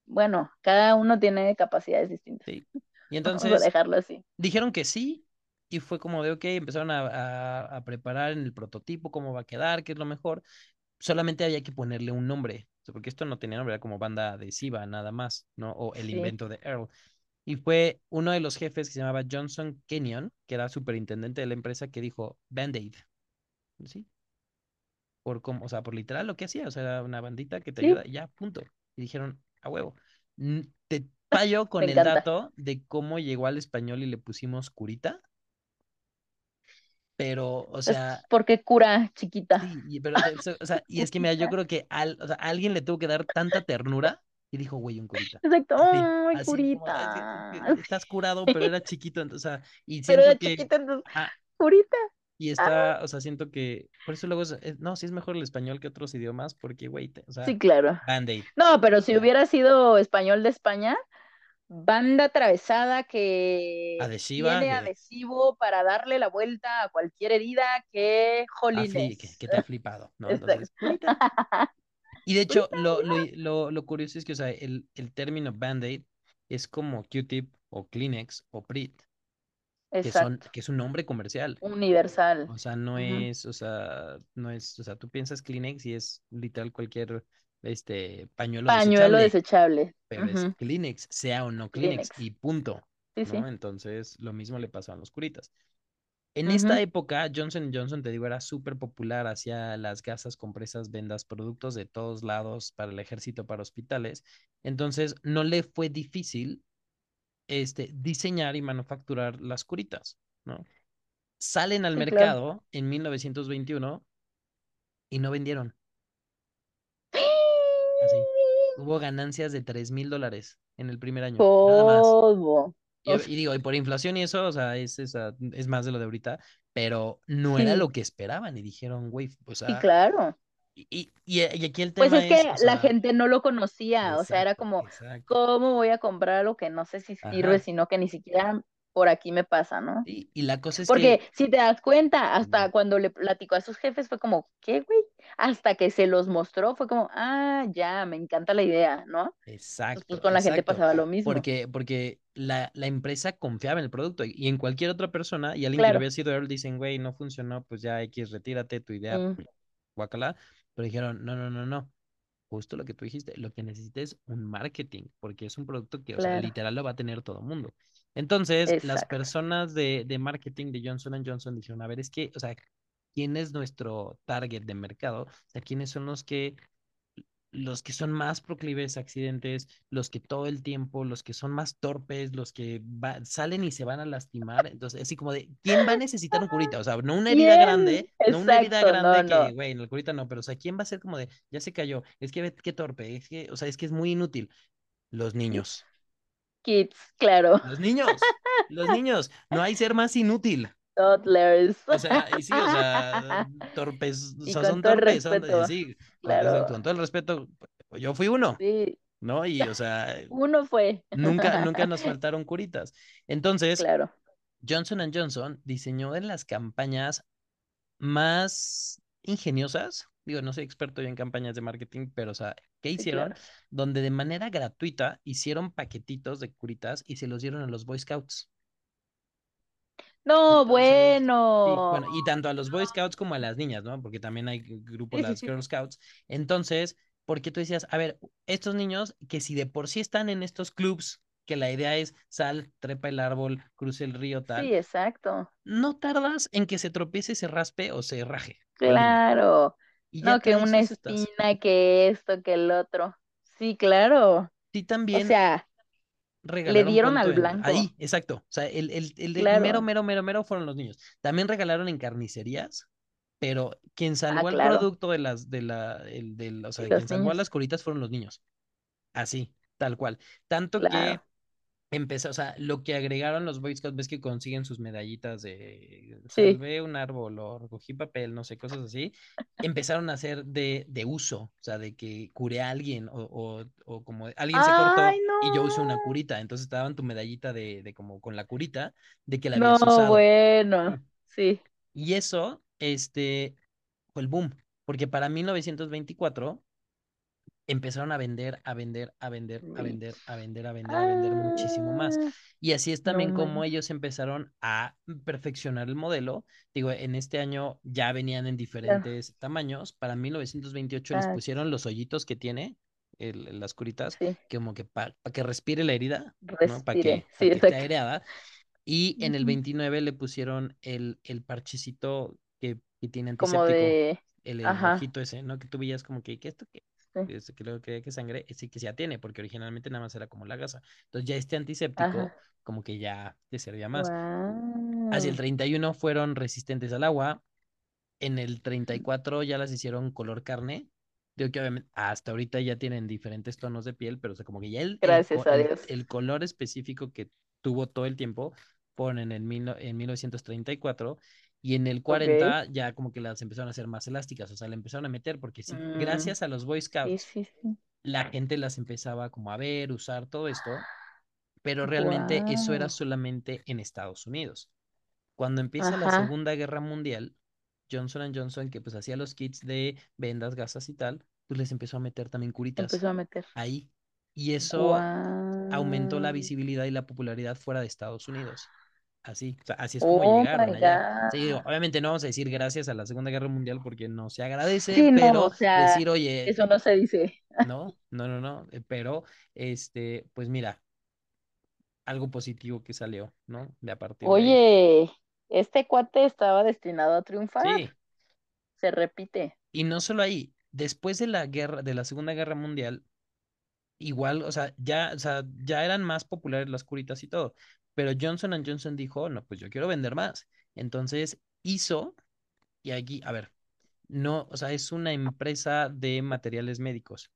bueno, cada uno tiene capacidades distintas. sí. Y [LAUGHS] Vamos a entonces dejarlo así. dijeron que sí, y fue como de, ok, empezaron a, a, a preparar en el prototipo cómo va a quedar, qué es lo mejor. Solamente había que ponerle un nombre, porque esto no tenía nombre, era como banda adhesiva, nada más, ¿no? O el Sí, invento de Earl. Y fue uno de los jefes que se llamaba Johnson Kenyon, que era superintendente de la empresa, que dijo Band-Aid, ¿sí? Por como, o sea, por literal lo que hacía, o sea, era una bandita que te sí, ayuda, ya, punto. Y dijeron, a huevo. Te fallo me con el encanta. dato de cómo llegó al español y le pusimos curita, pero, o Es sea, porque cura chiquita. sí, y, pero, o sea, o sea, y es que mira, yo [LAUGHS] creo que al, o sea, a alguien le tuvo que dar tanta ternura y dijo, güey, un curita. Exacto, Así, ay, así como, "Ah, que- curita. que estás curado, pero era [LAUGHS] chiquito, entonces, o sea, y pero siento era que, chiquita, entonces, ajá, curita. y Ah, está, o sea, siento que, por eso luego, es- es- no, sí es mejor el español que otros idiomas, porque, güey, te- o sea, sí, claro. Band-Aid. No, pero si hubiera sido español de España, banda atravesada que Adhesiva, tiene que, adhesivo para darle la vuelta a cualquier herida que ha fli- que, jolines. que te ha [LAUGHS] flipado, ¿no? Entonces, curita. [LAUGHS] Y de hecho, Curita, lo, lo, lo, lo curioso es que, o sea, el, el término Band-Aid es como Q-Tip o Kleenex o Prit, que son, que es un nombre comercial. Universal. O sea, no es, o sea, no es, o sea, tú piensas Kleenex y es literal cualquier, este, pañuelo Pañuelo desechable, desechable. pero es. Kleenex, sea o no Kleenex, Kleenex. y punto, Sí, sí. Entonces, lo mismo le pasó a los curitas. En esta época, Johnson Johnson, te digo, era súper popular, hacía las gasas, compresas, vendas, productos de todos lados para el ejército, para hospitales. Entonces, no le fue difícil este, diseñar y manufacturar las curitas, ¿no? Salen al Sí, claro. mercado en 1921 y no vendieron, así. Hubo ganancias de tres mil dólares en el primer año, nada más. Y, digo, y por inflación y eso, o sea, es, esa- es más de lo de ahorita, pero no era sí, lo que esperaban y dijeron, güey, o sí, sea, claro. y, y, y aquí el Pues tema es es, que la sea, gente no lo conocía, o sea, era como, exacto, ¿cómo voy a comprar algo que no sé si sirve, ajá. sino que ni siquiera por aquí me pasa, ¿no? Y, y la cosa es Porque que, si te das cuenta, hasta cuando le platicó a sus jefes fue como, ¿qué, güey? Hasta que se los mostró fue como, ah, ya, me encanta la idea, ¿no? Pues, pues exacto, con la gente exacto, pasaba lo mismo. porque, porque la, la empresa confiaba en el producto y, en cualquier otra persona, y alguien que Claro. había sido Earl dicen, güey, no funcionó, pues ya X, retírate, tu idea, Mm, guacala, pero dijeron, no, no, no, no, justo lo que tú dijiste, lo que necesita es un marketing, porque es un producto que, o sea, claro. literal lo va a tener todo el mundo. Entonces, las personas de, de marketing de Johnson Johnson dijeron, a ver, es que, o sea, ¿quién es nuestro target de mercado? O sea, ¿quiénes son los que los que son más proclives a accidentes, los que todo el tiempo, los que son más torpes, los que va- salen y se van a lastimar. Entonces, así como de, ¿quién va a necesitar un curita? O sea, no una herida grande, no una herida no, grande que, no. güey, en el curita no, pero o sea, ¿quién va a ser como de, ya se cayó? Es que qué torpe, es que, o sea, es que es muy inútil. Los niños. Kids, claro. Los niños. Los niños. No hay ser más inútil. Toddlers. O sea, y sí, o sea, [LAUGHS] torpes, o sea, son torpes, son, sí, claro. con todo el respeto, yo fui uno, Sí, ¿no? Y, o sea, [LAUGHS] uno fue. nunca, [LAUGHS] nunca nos faltaron curitas. Entonces, Claro, Johnson Johnson diseñó de las campañas más ingeniosas. Digo, no soy experto yo en campañas de marketing, pero, o sea, ¿qué sí, hicieron? claro. Donde de manera gratuita hicieron paquetitos de curitas y se los dieron a los Boy Scouts. No, Entonces, sí, bueno. bueno, y tanto a los Boy Scouts como a las niñas, ¿no? Porque también hay grupo, Sí, sí, las. Girl Scouts. Entonces, porque tú decías, a ver, estos niños que si de por sí están en estos clubs, que la idea es sal, trepa el árbol, cruce el río, tal, Sí, exacto. no tardas en que se tropiece, se raspe o se raje. Claro. Y No, que una estás. espina, que esto, que el otro. Sí, claro. Sí, O también sea, le dieron al en... blanco. Ahí, exacto. O sea, el, el, el de mero, Claro. mero, mero, mero fueron los niños. También regalaron en carnicerías, pero quien Ah, salvó el claro. producto de las, de la, el, del, o sea, de quien salvó a las curitas fueron los niños. Así, tal cual. Tanto que Claro. Empezó, o sea, lo que agregaron los Boy Scouts, ves que consiguen sus medallitas de Sí. salvé un árbol o recogí papel, no sé, cosas así, empezaron a hacer de, de uso, o sea, de que curé a alguien o, o, o como alguien se cortó y yo usé una no. curita, entonces te daban tu medallita de, de como con la curita de que la No, habías usado. bueno. Sí. Sí. Y eso, este, fue el boom, porque para 1924 empezaron a vender, a vender, a vender, a vender, a vender, a vender, a vender muchísimo más. Ah, Y así es no también como manches. ellos empezaron a perfeccionar el modelo. Digo, en este año ya venían en diferentes tamaños. Para 1928 les Ah, pusieron los hoyitos que tiene, el- las curitas, sí. como que para que respire la herida, ¿no? Para Respire. que, Sí, para que esté aireada. Y en el Ujú. 29 le pusieron el, el parchecito que, que tiene Como antiséptico, de. el, el Ajá. rojito ese, ¿no? Que tú veías como que, ¿qué esto qué? Sí. Es que luego que, que sangre, sí que ya tiene, porque originalmente nada más era como la gasa. Entonces ya este antiséptico Ajá. como que ya te servía más. Hacia el Wow. 31 fueron resistentes al agua, en el 34 ya las hicieron color carne. Digo que obviamente hasta ahorita ya tienen diferentes tonos de piel, pero o sea, como que ya el, el, Gracias co- a el, Dios. el color específico que tuvo todo el tiempo fueron en, el mil en 1934 y en el Ok. 40 ya como que las empezaron a hacer más elásticas, o sea, le empezaron a meter porque Mm, gracias a los Boy Scouts, sí, sí. la gente las empezaba como a ver, usar todo esto, pero realmente eso era solamente en Estados Unidos. Cuando empieza la. Segunda Guerra Mundial, Johnson Johnson, que pues hacía los kits de vendas, gasas y tal, pues les empezó a meter también curitas Empezó a meter. ahí. Y eso aumentó la visibilidad y la popularidad fuera de Estados Unidos. Así, o sea, así es como Oh llegaron allá. Sí, digo, God. obviamente no vamos a decir gracias a la Segunda Guerra Mundial porque no se agradece, Sí, no, pero o sea, decir, oye, eso no se dice. no, no, no, no, eh, pero, este, pues mira, algo positivo que salió, ¿no? De a partir de. Oye, este cuate estaba destinado a triunfar. Sí, Se repite. y no solo ahí, después de la guerra, de la Segunda Guerra Mundial, igual, o sea, ya, o sea, ya eran más populares las curitas y todo, pero Johnson Johnson dijo, no, pues yo quiero vender más. Entonces hizo, y aquí, a ver, no, o sea, es una empresa de materiales médicos,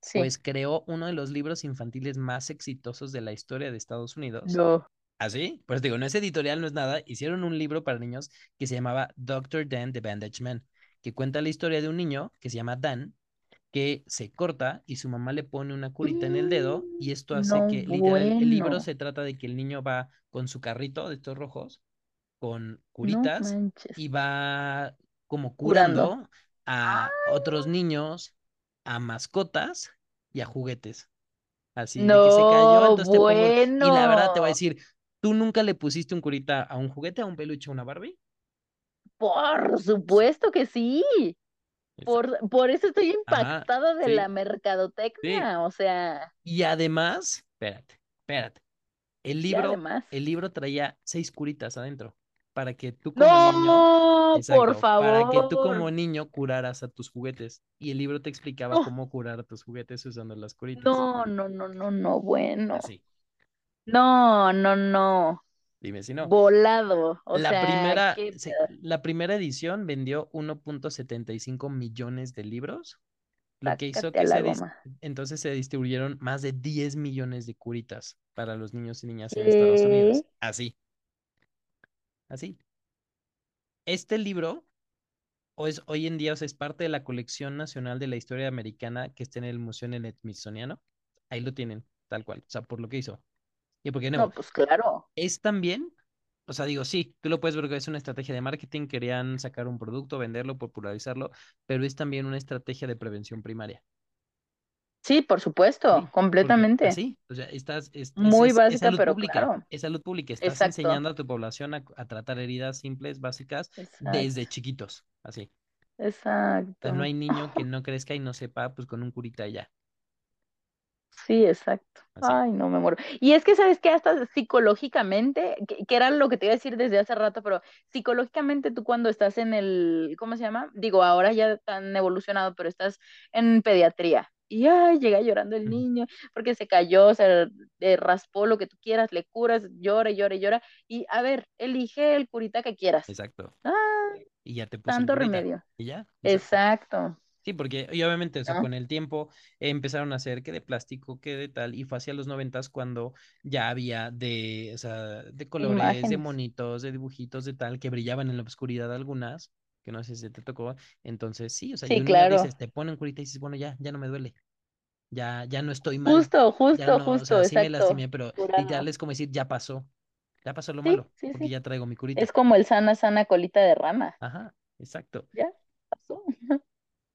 Sí. pues creó uno de los libros infantiles más exitosos de la historia de Estados Unidos. No. ¿Así? Pues digo, no es editorial, no es nada. Hicieron un libro para niños que se llamaba Doctor Dan the Bandage Man, que cuenta la historia de un niño que se llama Dan, que se corta y su mamá le pone una curita en el dedo y esto hace No, que, literal, el libro bueno. se trata de que el niño va con su carrito de estos rojos, con No curitas y va como Curando. curando a otros niños, a mascotas y a juguetes. Así, de que se cayó, No, entonces te pongo un... Y la verdad te voy a bueno. decir, ¿tú nunca le pusiste un curita a un juguete, a un peluche, a una Barbie? Por supuesto que sí. Exacto. Por, por eso estoy Ajá, impactada de la sí. mercadotecnia. O sea, Y además, espérate, espérate. El libro, además. el libro traía seis curitas adentro para que tú como niño, No, por exacto, para que tú como favor. niño curaras a tus juguetes. Y el libro te explicaba No, cómo curar a tus juguetes usando las curitas. no, no, no, no, no, bueno. Así, No, no, no. Dime si no. Volado. O La sea, primera, qué se- la primera edición vendió 1.75 millones de libros, lo que hizo que se entonces se distribuyeron más de 10 millones de curitas para los niños y niñas en Estados Unidos. Así. así. Este libro es, hoy en día o sea, es parte de la colección nacional de la historia americana que está en el Museo en el Smithsoniano. Ahí lo tienen, tal cual, o sea, por lo que hizo. Y porque no, No, pues claro. es también, o sea, digo, sí, tú lo puedes ver que es una estrategia de marketing, querían sacar un producto, venderlo, popularizarlo, pero es también una estrategia de prevención primaria. Sí, por supuesto, Sí, porque completamente. así, o sea, estás, es, es, Muy es- es básica, salud pero pública, claro. es salud pública, estás Exacto, enseñando a tu población a, a tratar heridas simples, básicas, exacto, desde chiquitos, así. O sea, no exacto. hay niño que [LAUGHS] no crezca y no sepa, pues con un curita y ya, Sí, exacto. así. Ay, no me muero. Y es que, ¿sabes qué? Hasta psicológicamente, que, que era lo que te iba a decir desde hace rato, pero psicológicamente tú cuando estás en el, ¿cómo se llama? Digo, ahora ya tan evolucionado, pero estás en pediatría. Y ay, llega llorando el niño porque se cayó, se eh, raspó lo que tú quieras, le curas, llora, llora, llora. Y a ver, elige el curita que quieras. Exacto. Ah, Y ya te puso tanto remedio. Y ya, exacto. Exacto. Sí, porque y obviamente, o sea, ¿no? con el tiempo eh, empezaron a hacer que de plástico, que de tal, y fue hacia los noventas cuando ya había de, o sea, de colores, de Imágenes. monitos, de dibujitos, de tal, que brillaban en la oscuridad algunas, que no sé si te tocó. Entonces, sí, o sea, Sí, claro. dices, te pone un curita y dices, bueno, ya, ya no me duele, ya, ya no estoy mal, Justo, justo, no, o justo, sea, sí me lastimé, pero literal es como decir, ya pasó, ya pasó lo Sí, malo, sí, porque ya traigo mi Es curita. como el sana, sana colita de rana. Ajá, exacto. Ya pasó. [LAUGHS]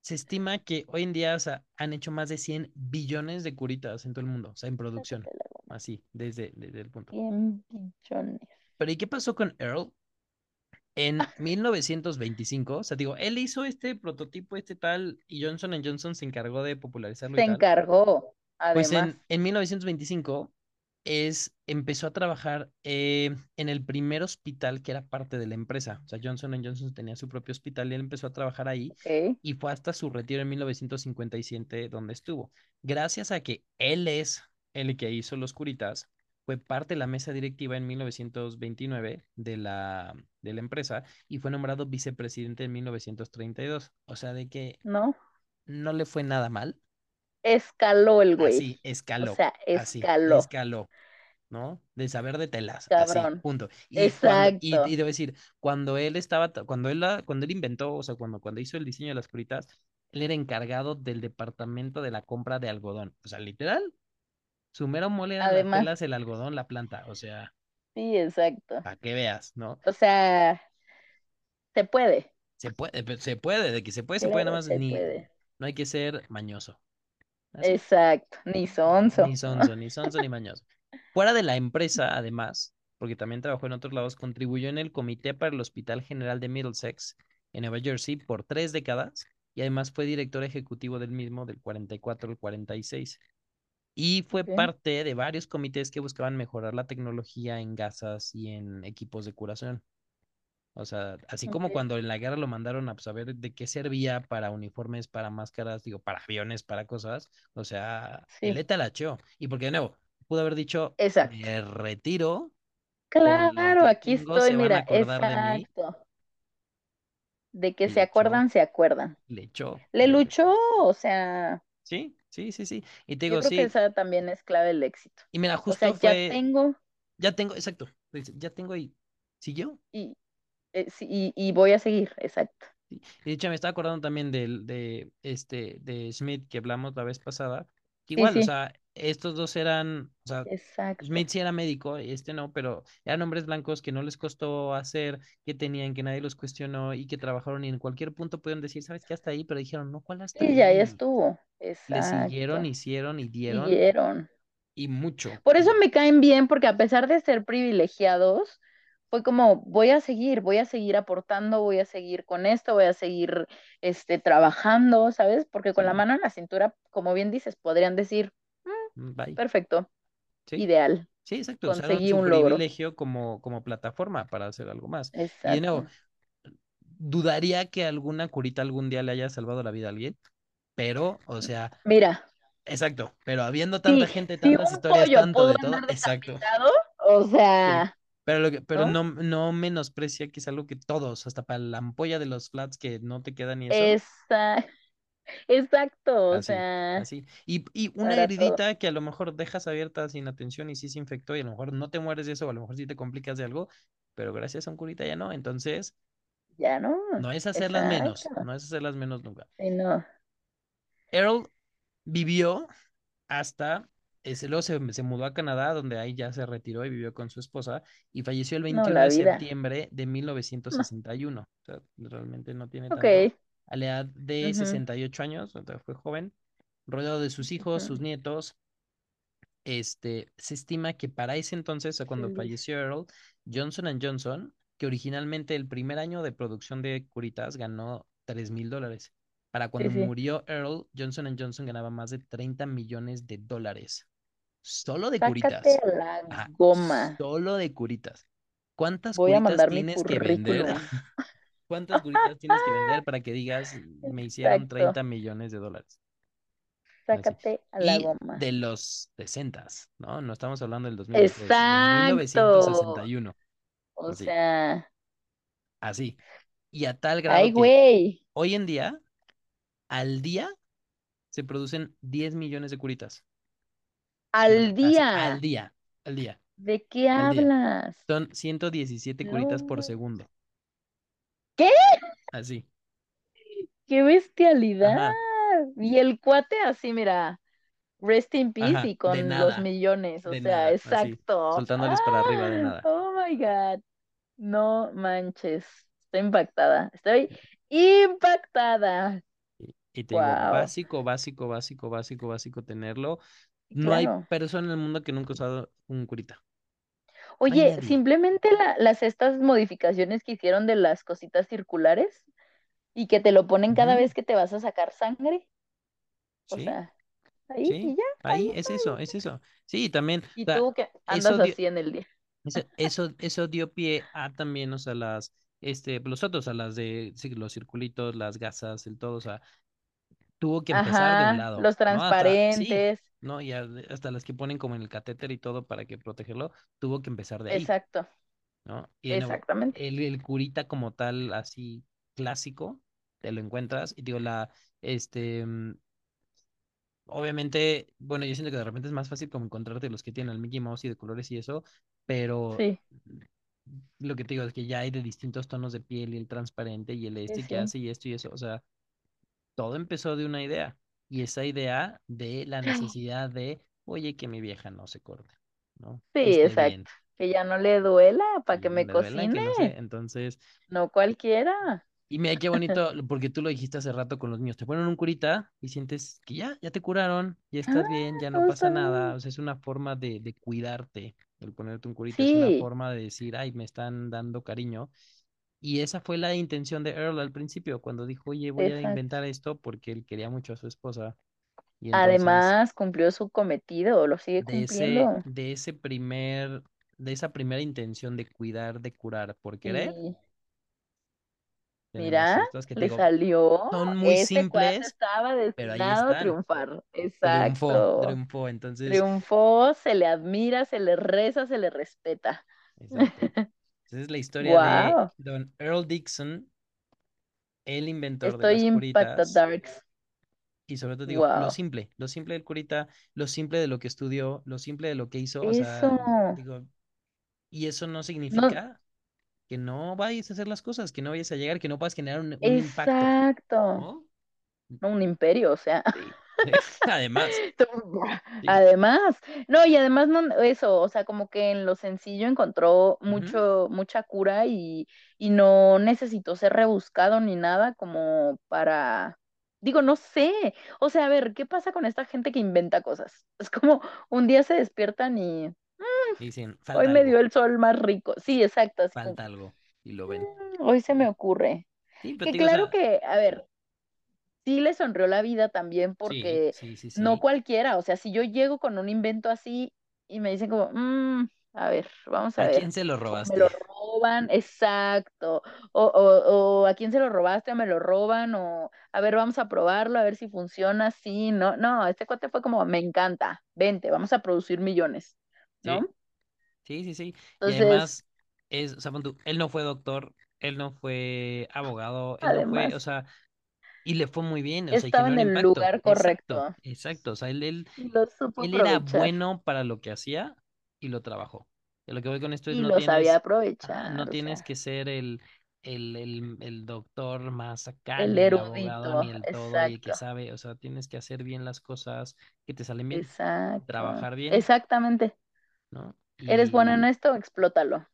Se estima que hoy en día, o sea, han hecho más de 100 billones de curitas en todo el mundo, o sea, en producción, así, desde, desde el punto. 100 billones. Pero ¿y qué pasó con Earl? En [LAUGHS] 1925, o sea, digo, él hizo este prototipo, este tal, y Johnson Johnson se encargó de popularizarlo y Se tal. encargó, Pues además. en, en 1925 es, empezó a trabajar eh, en el primer hospital que era parte de la empresa. O sea, Johnson Johnson tenía su propio hospital y él empezó a trabajar ahí y fue hasta su retiro en 1957 donde estuvo. Gracias a que él es el que hizo los curitas, fue parte de la mesa directiva en 1929 de la, de la empresa y fue nombrado vicepresidente en 1932. O sea, de que ¿no? no le fue nada mal. Escaló el güey. Así, O escaló, sea, así, escaló. escaló. ¿no? De saber de telas, así, Cabrón. punto. Y cuando, y, y Exacto. debo decir, cuando él estaba, cuando él, la- cuando él inventó, o sea, cuando, cuando hizo el diseño de las curitas, él era encargado del departamento de la compra de algodón. O sea, literal, su mero mole eran las Además, telas, el algodón, la planta. O sea, sí, exacto. para que veas, ¿no? O sea, se puede. Se puede, se puede, de que se puede, se puede, nada más, ni, puede. no hay que ser mañoso. Así. Exacto. Ni Ni sonso. sonso, ni sonso, ni mañoso. Fuera de la empresa, además, porque también trabajó en otros lados, contribuyó en el Comité para el Hospital General de Middlesex, en Nueva Jersey, por tres décadas, y además fue director ejecutivo del mismo del 44 al 46. Y fue parte de varios comités que buscaban mejorar la tecnología en gasas y en equipos de curación. O sea, así como cuando en la guerra lo mandaron a saber de qué servía para uniformes, para máscaras, digo, para aviones, para cosas. O sea, el Sí. Y porque de nuevo, pudo haber dicho, Exacto. me retiro, Claro, que aquí estoy, mira, de exacto. De que se echó, acuerdan, se acuerdan. le echó, Le luchó, o sea, Sí, sí, sí, sí. Y te yo digo, creo que sí. esa también es clave del éxito. Y mira, O sea, justo ya tengo ya tengo, exacto, ya tengo y siguió. y, eh, sí, y, y voy a seguir, exacto. Sí. Y de hecho, me estaba acordando también del, de, este, de Smith que hablamos la vez pasada, que Sí, igual, o sea, estos dos eran, o sea, exacto. Smith sí era médico, este no, pero eran hombres blancos que no les costó hacer, que tenían, que nadie los cuestionó y que trabajaron y en cualquier punto pudieron decir, ¿sabes qué? Hasta ahí, pero dijeron, no, ¿cuál hasta Sí, ya, ya ahí? estuvo. Le siguieron, Exacto. hicieron y dieron Siguieron. y mucho. Por eso me caen bien, porque a pesar de ser privilegiados, fue como, voy a seguir, voy a seguir aportando, voy a seguir con esto, voy a seguir este, trabajando, ¿sabes? Porque con la mano en la cintura, como bien dices, podrían decir, "Mm, mm, perfecto, Sí, ideal, sí, exacto. Conseguí su un logro. privilegio como, como plataforma para hacer algo más. Y de nuevo, Exacto. dudaría que alguna curita algún día le haya salvado la vida a alguien, pero, o sea, Mira, exacto, pero habiendo tanta gente, si tantas un historias, pollo tanto pudo de todo, exacto, o sea, Pero, lo que, pero ¿no? no, no menosprecia que es algo que todos, hasta para la ampolla de los flats que no te quedan ni eso, Esa, [LAUGHS] exacto, o sea, así. Y, y una todo. heridita que a lo mejor dejas abierta sin atención y sí se infectó y a lo mejor no te mueres de eso, o a lo mejor sí te complicas de algo, pero gracias a un curita ya no. Entonces, Ya no. no es hacerlas Exacto. menos, no es hacerlas menos nunca. Sí, no. Earl vivió hasta, ese, luego se, se mudó a Canadá, donde ahí ya se retiró y vivió con su esposa, y falleció el No, 21 la de vida. septiembre de No. 1961. O sea, realmente no tiene tanto. A la edad de Ujú, 68 años, o sea, fue joven, rodeado de sus hijos, sus nietos. Este, se estima que para ese entonces, cuando falleció Earl, Johnson Johnson, que originalmente el primer año de producción de curitas ganó 3 mil dólares. Para Sí, cuando sí. murió Earl, Johnson Johnson ganaba más de 30 millones de dólares. Solo de Sácate curitas. la Ajá, goma. solo de curitas. ¿Cuántas Voy curitas tienes que vender? [LAUGHS] ¿Cuántas curitas tienes que vender [LAUGHS] para que digas, me hicieron Exacto. 30 millones de dólares? Así. Sácate a la Y goma. de los 60, ¿no? No estamos hablando del 2023, de Exacto. 1961. O Así, sea, así. Y a tal ay, grado que güey. hoy en día, al día, se producen 10 millones de curitas. Al Así, al día. día, al día, ¿De qué al día. hablas? Son 117 curitas por segundo. ¿Qué? Así. ¡Qué bestialidad! Ajá, Y el cuate así, mira, rest in peace ajá, y con los millones, o de sea, nada, así. exacto. Soltándoles para arriba de ¡Ah! nada. Oh my God. No manches. Estoy impactada. Estoy impactada. Y, te digo, básico, básico, básico, básico, básico tenerlo. No hay persona en el mundo que nunca ha usado un curita. Oye, simplemente la- las estas modificaciones que hicieron de las cositas circulares y que te lo ponen cada vez que te vas a sacar sangre. O Sí, sea, ahí y ya, ahí ahí es eso, es eso. Sí, también, o Y sea, tú que andas dio, así en el día. eso, eso, eso dio pie a también, o sea, las, este, los otros, a las de sí, los circulitos, las gasas, el todo, o sea, tuvo que empezar de un lado, los ¿no? Hasta, sí, transparentes. ¿no? Y a- hasta las que ponen como en el catéter y todo para que protegerlo, tuvo que empezar de ahí, Exacto, ¿no? Y exactamente. el, el curita como tal, así clásico, te lo encuentras, y digo, la, este, mm, obviamente, bueno, yo siento que de repente es más fácil como encontrarte los que tienen el Mickey Mouse y de colores y eso, pero Sí, lo que te digo es que ya hay de distintos tonos de piel y el transparente y el sí, este que sí. hace y esto y eso, o sea, todo empezó de una idea y esa idea de la necesidad de, oye, que mi vieja no se corte, ¿no? Sí, esté bien, exacto. Que ya no le duela para que me le duela, que cocine. no sé, entonces, No cualquiera. y mira qué bonito, porque tú lo dijiste hace rato con los niños, te ponen un curita y sientes que ya, ya te curaron, ya Ah, estás bien, ya no pasa nada, o sea, es una forma de, de cuidarte, el ponerte un curita, es una forma de decir, ay, me están dando cariño. Y esa fue la intención de Earl al principio, cuando dijo, oye, voy a inventar esto porque él quería mucho a su esposa. Y entonces, Además, cumplió su cometido, lo sigue de ese, cumpliendo. de ese primer, de esa primera intención de cuidar, de curar por querer, mira, que le digo, salió. son muy Ese cuate simples, estaba destinado a triunfar. Triunfó, Exacto. triunfó. Entonces, Triunfó, se le admira, se le reza, se le respeta. exacto. Esa es la historia de Don Earl Dixon, el inventor de las curitas. Darks. Y sobre todo digo, lo simple, lo simple del curita, lo simple de lo que estudió, lo simple de lo que hizo, o sea, digo, y eso no No, significa que no vayas a hacer las cosas, que no vayas a llegar, que no puedas generar un, un impacto, exacto. ¿no? No, un imperio, o sea. Sí, [LAUGHS] además, Además, no, y además no, eso, o sea, como que en lo sencillo encontró mucho, mucha cura y, y no necesitó ser rebuscado ni nada como para, digo, no sé, o sea, a ver, ¿qué pasa con esta gente que inventa cosas? Es como un día se despiertan y dicen, hoy me dio el sol más rico. Sí, exacto, así como, falta algo, y lo ven. "Mm, hoy se me ocurre. Sí, Que o claro sea, que, a ver, sí le sonrió la vida también porque sí, sí, no cualquiera, o sea, si yo llego con un invento así y me dicen como, "Mm, a ver, vamos a ¿A quién ver, se lo o me lo robaste? roban, exacto, o, o, o a quién se lo robaste o me lo roban, o a ver, vamos a probarlo, a ver si funciona, sí, no, no, este cuate fue como, me encanta, vente, vamos a producir millones, ¿no? Sí, sí, sí, sí. Y Entonces, además, es, o sea, él no fue doctor, él no fue abogado, él no fue, o además, sea, y le fue muy bien, o sea, estaba generó en el impacto. lugar correcto exacto. O sea, él, él, él era bueno para lo que hacía y lo trabajó. Y lo que voy con esto es Y no lo sabía tienes, aprovechar, no tienes sea, que ser el, el, el, el doctor más acá, el el abogado, ni el todo, y el que sabe, o sea, tienes que hacer bien las cosas que te salen bien, exacto, trabajar bien, exactamente. ¿no? ¿Eres bueno en esto? Explótalo.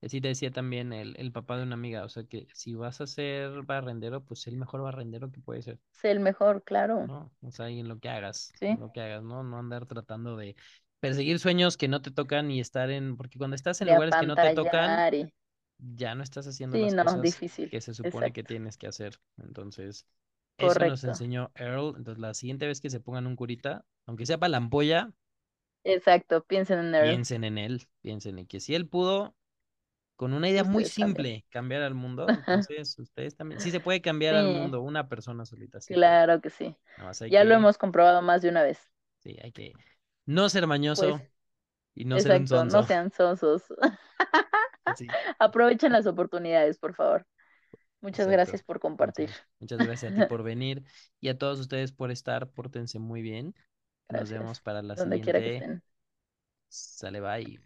Sí, así te decía también el, el papá de una amiga, o sea, que si vas a ser barrendero, pues el mejor barrendero que puede ser. Sé el mejor, claro, ¿no? O sea, y en lo que hagas, ¿sí? en lo que hagas, ¿no? No andar tratando de perseguir sueños que no te tocan y estar en, porque cuando estás en De lugares que no te tocan, y... ya no estás haciendo Sí, las no, cosas difícil, que se supone que tienes que hacer. Entonces, eso nos enseñó Earl. Entonces, la siguiente vez que se pongan un curita, aunque sea para la ampolla, exacto, piensen en Earl, piensen en él, piensen en que si él pudo, con una idea muy también. simple, cambiar al mundo, entonces ustedes también, sí se puede cambiar al Sí, mundo, una persona solita, sí claro que sí. Ya lo hemos comprobado más de una vez. sí, hay que no ser Pues, mañoso y no ser un no sean sosos. Así, [LAUGHS] Aprovechen las oportunidades, por favor. Muchas exacto. gracias por Pues compartir. Muchas gracias a ti por venir y a todos ustedes por estar. Pórtense muy bien. Nos vemos para la Donde quiera que siguiente. estén. Sale, bye.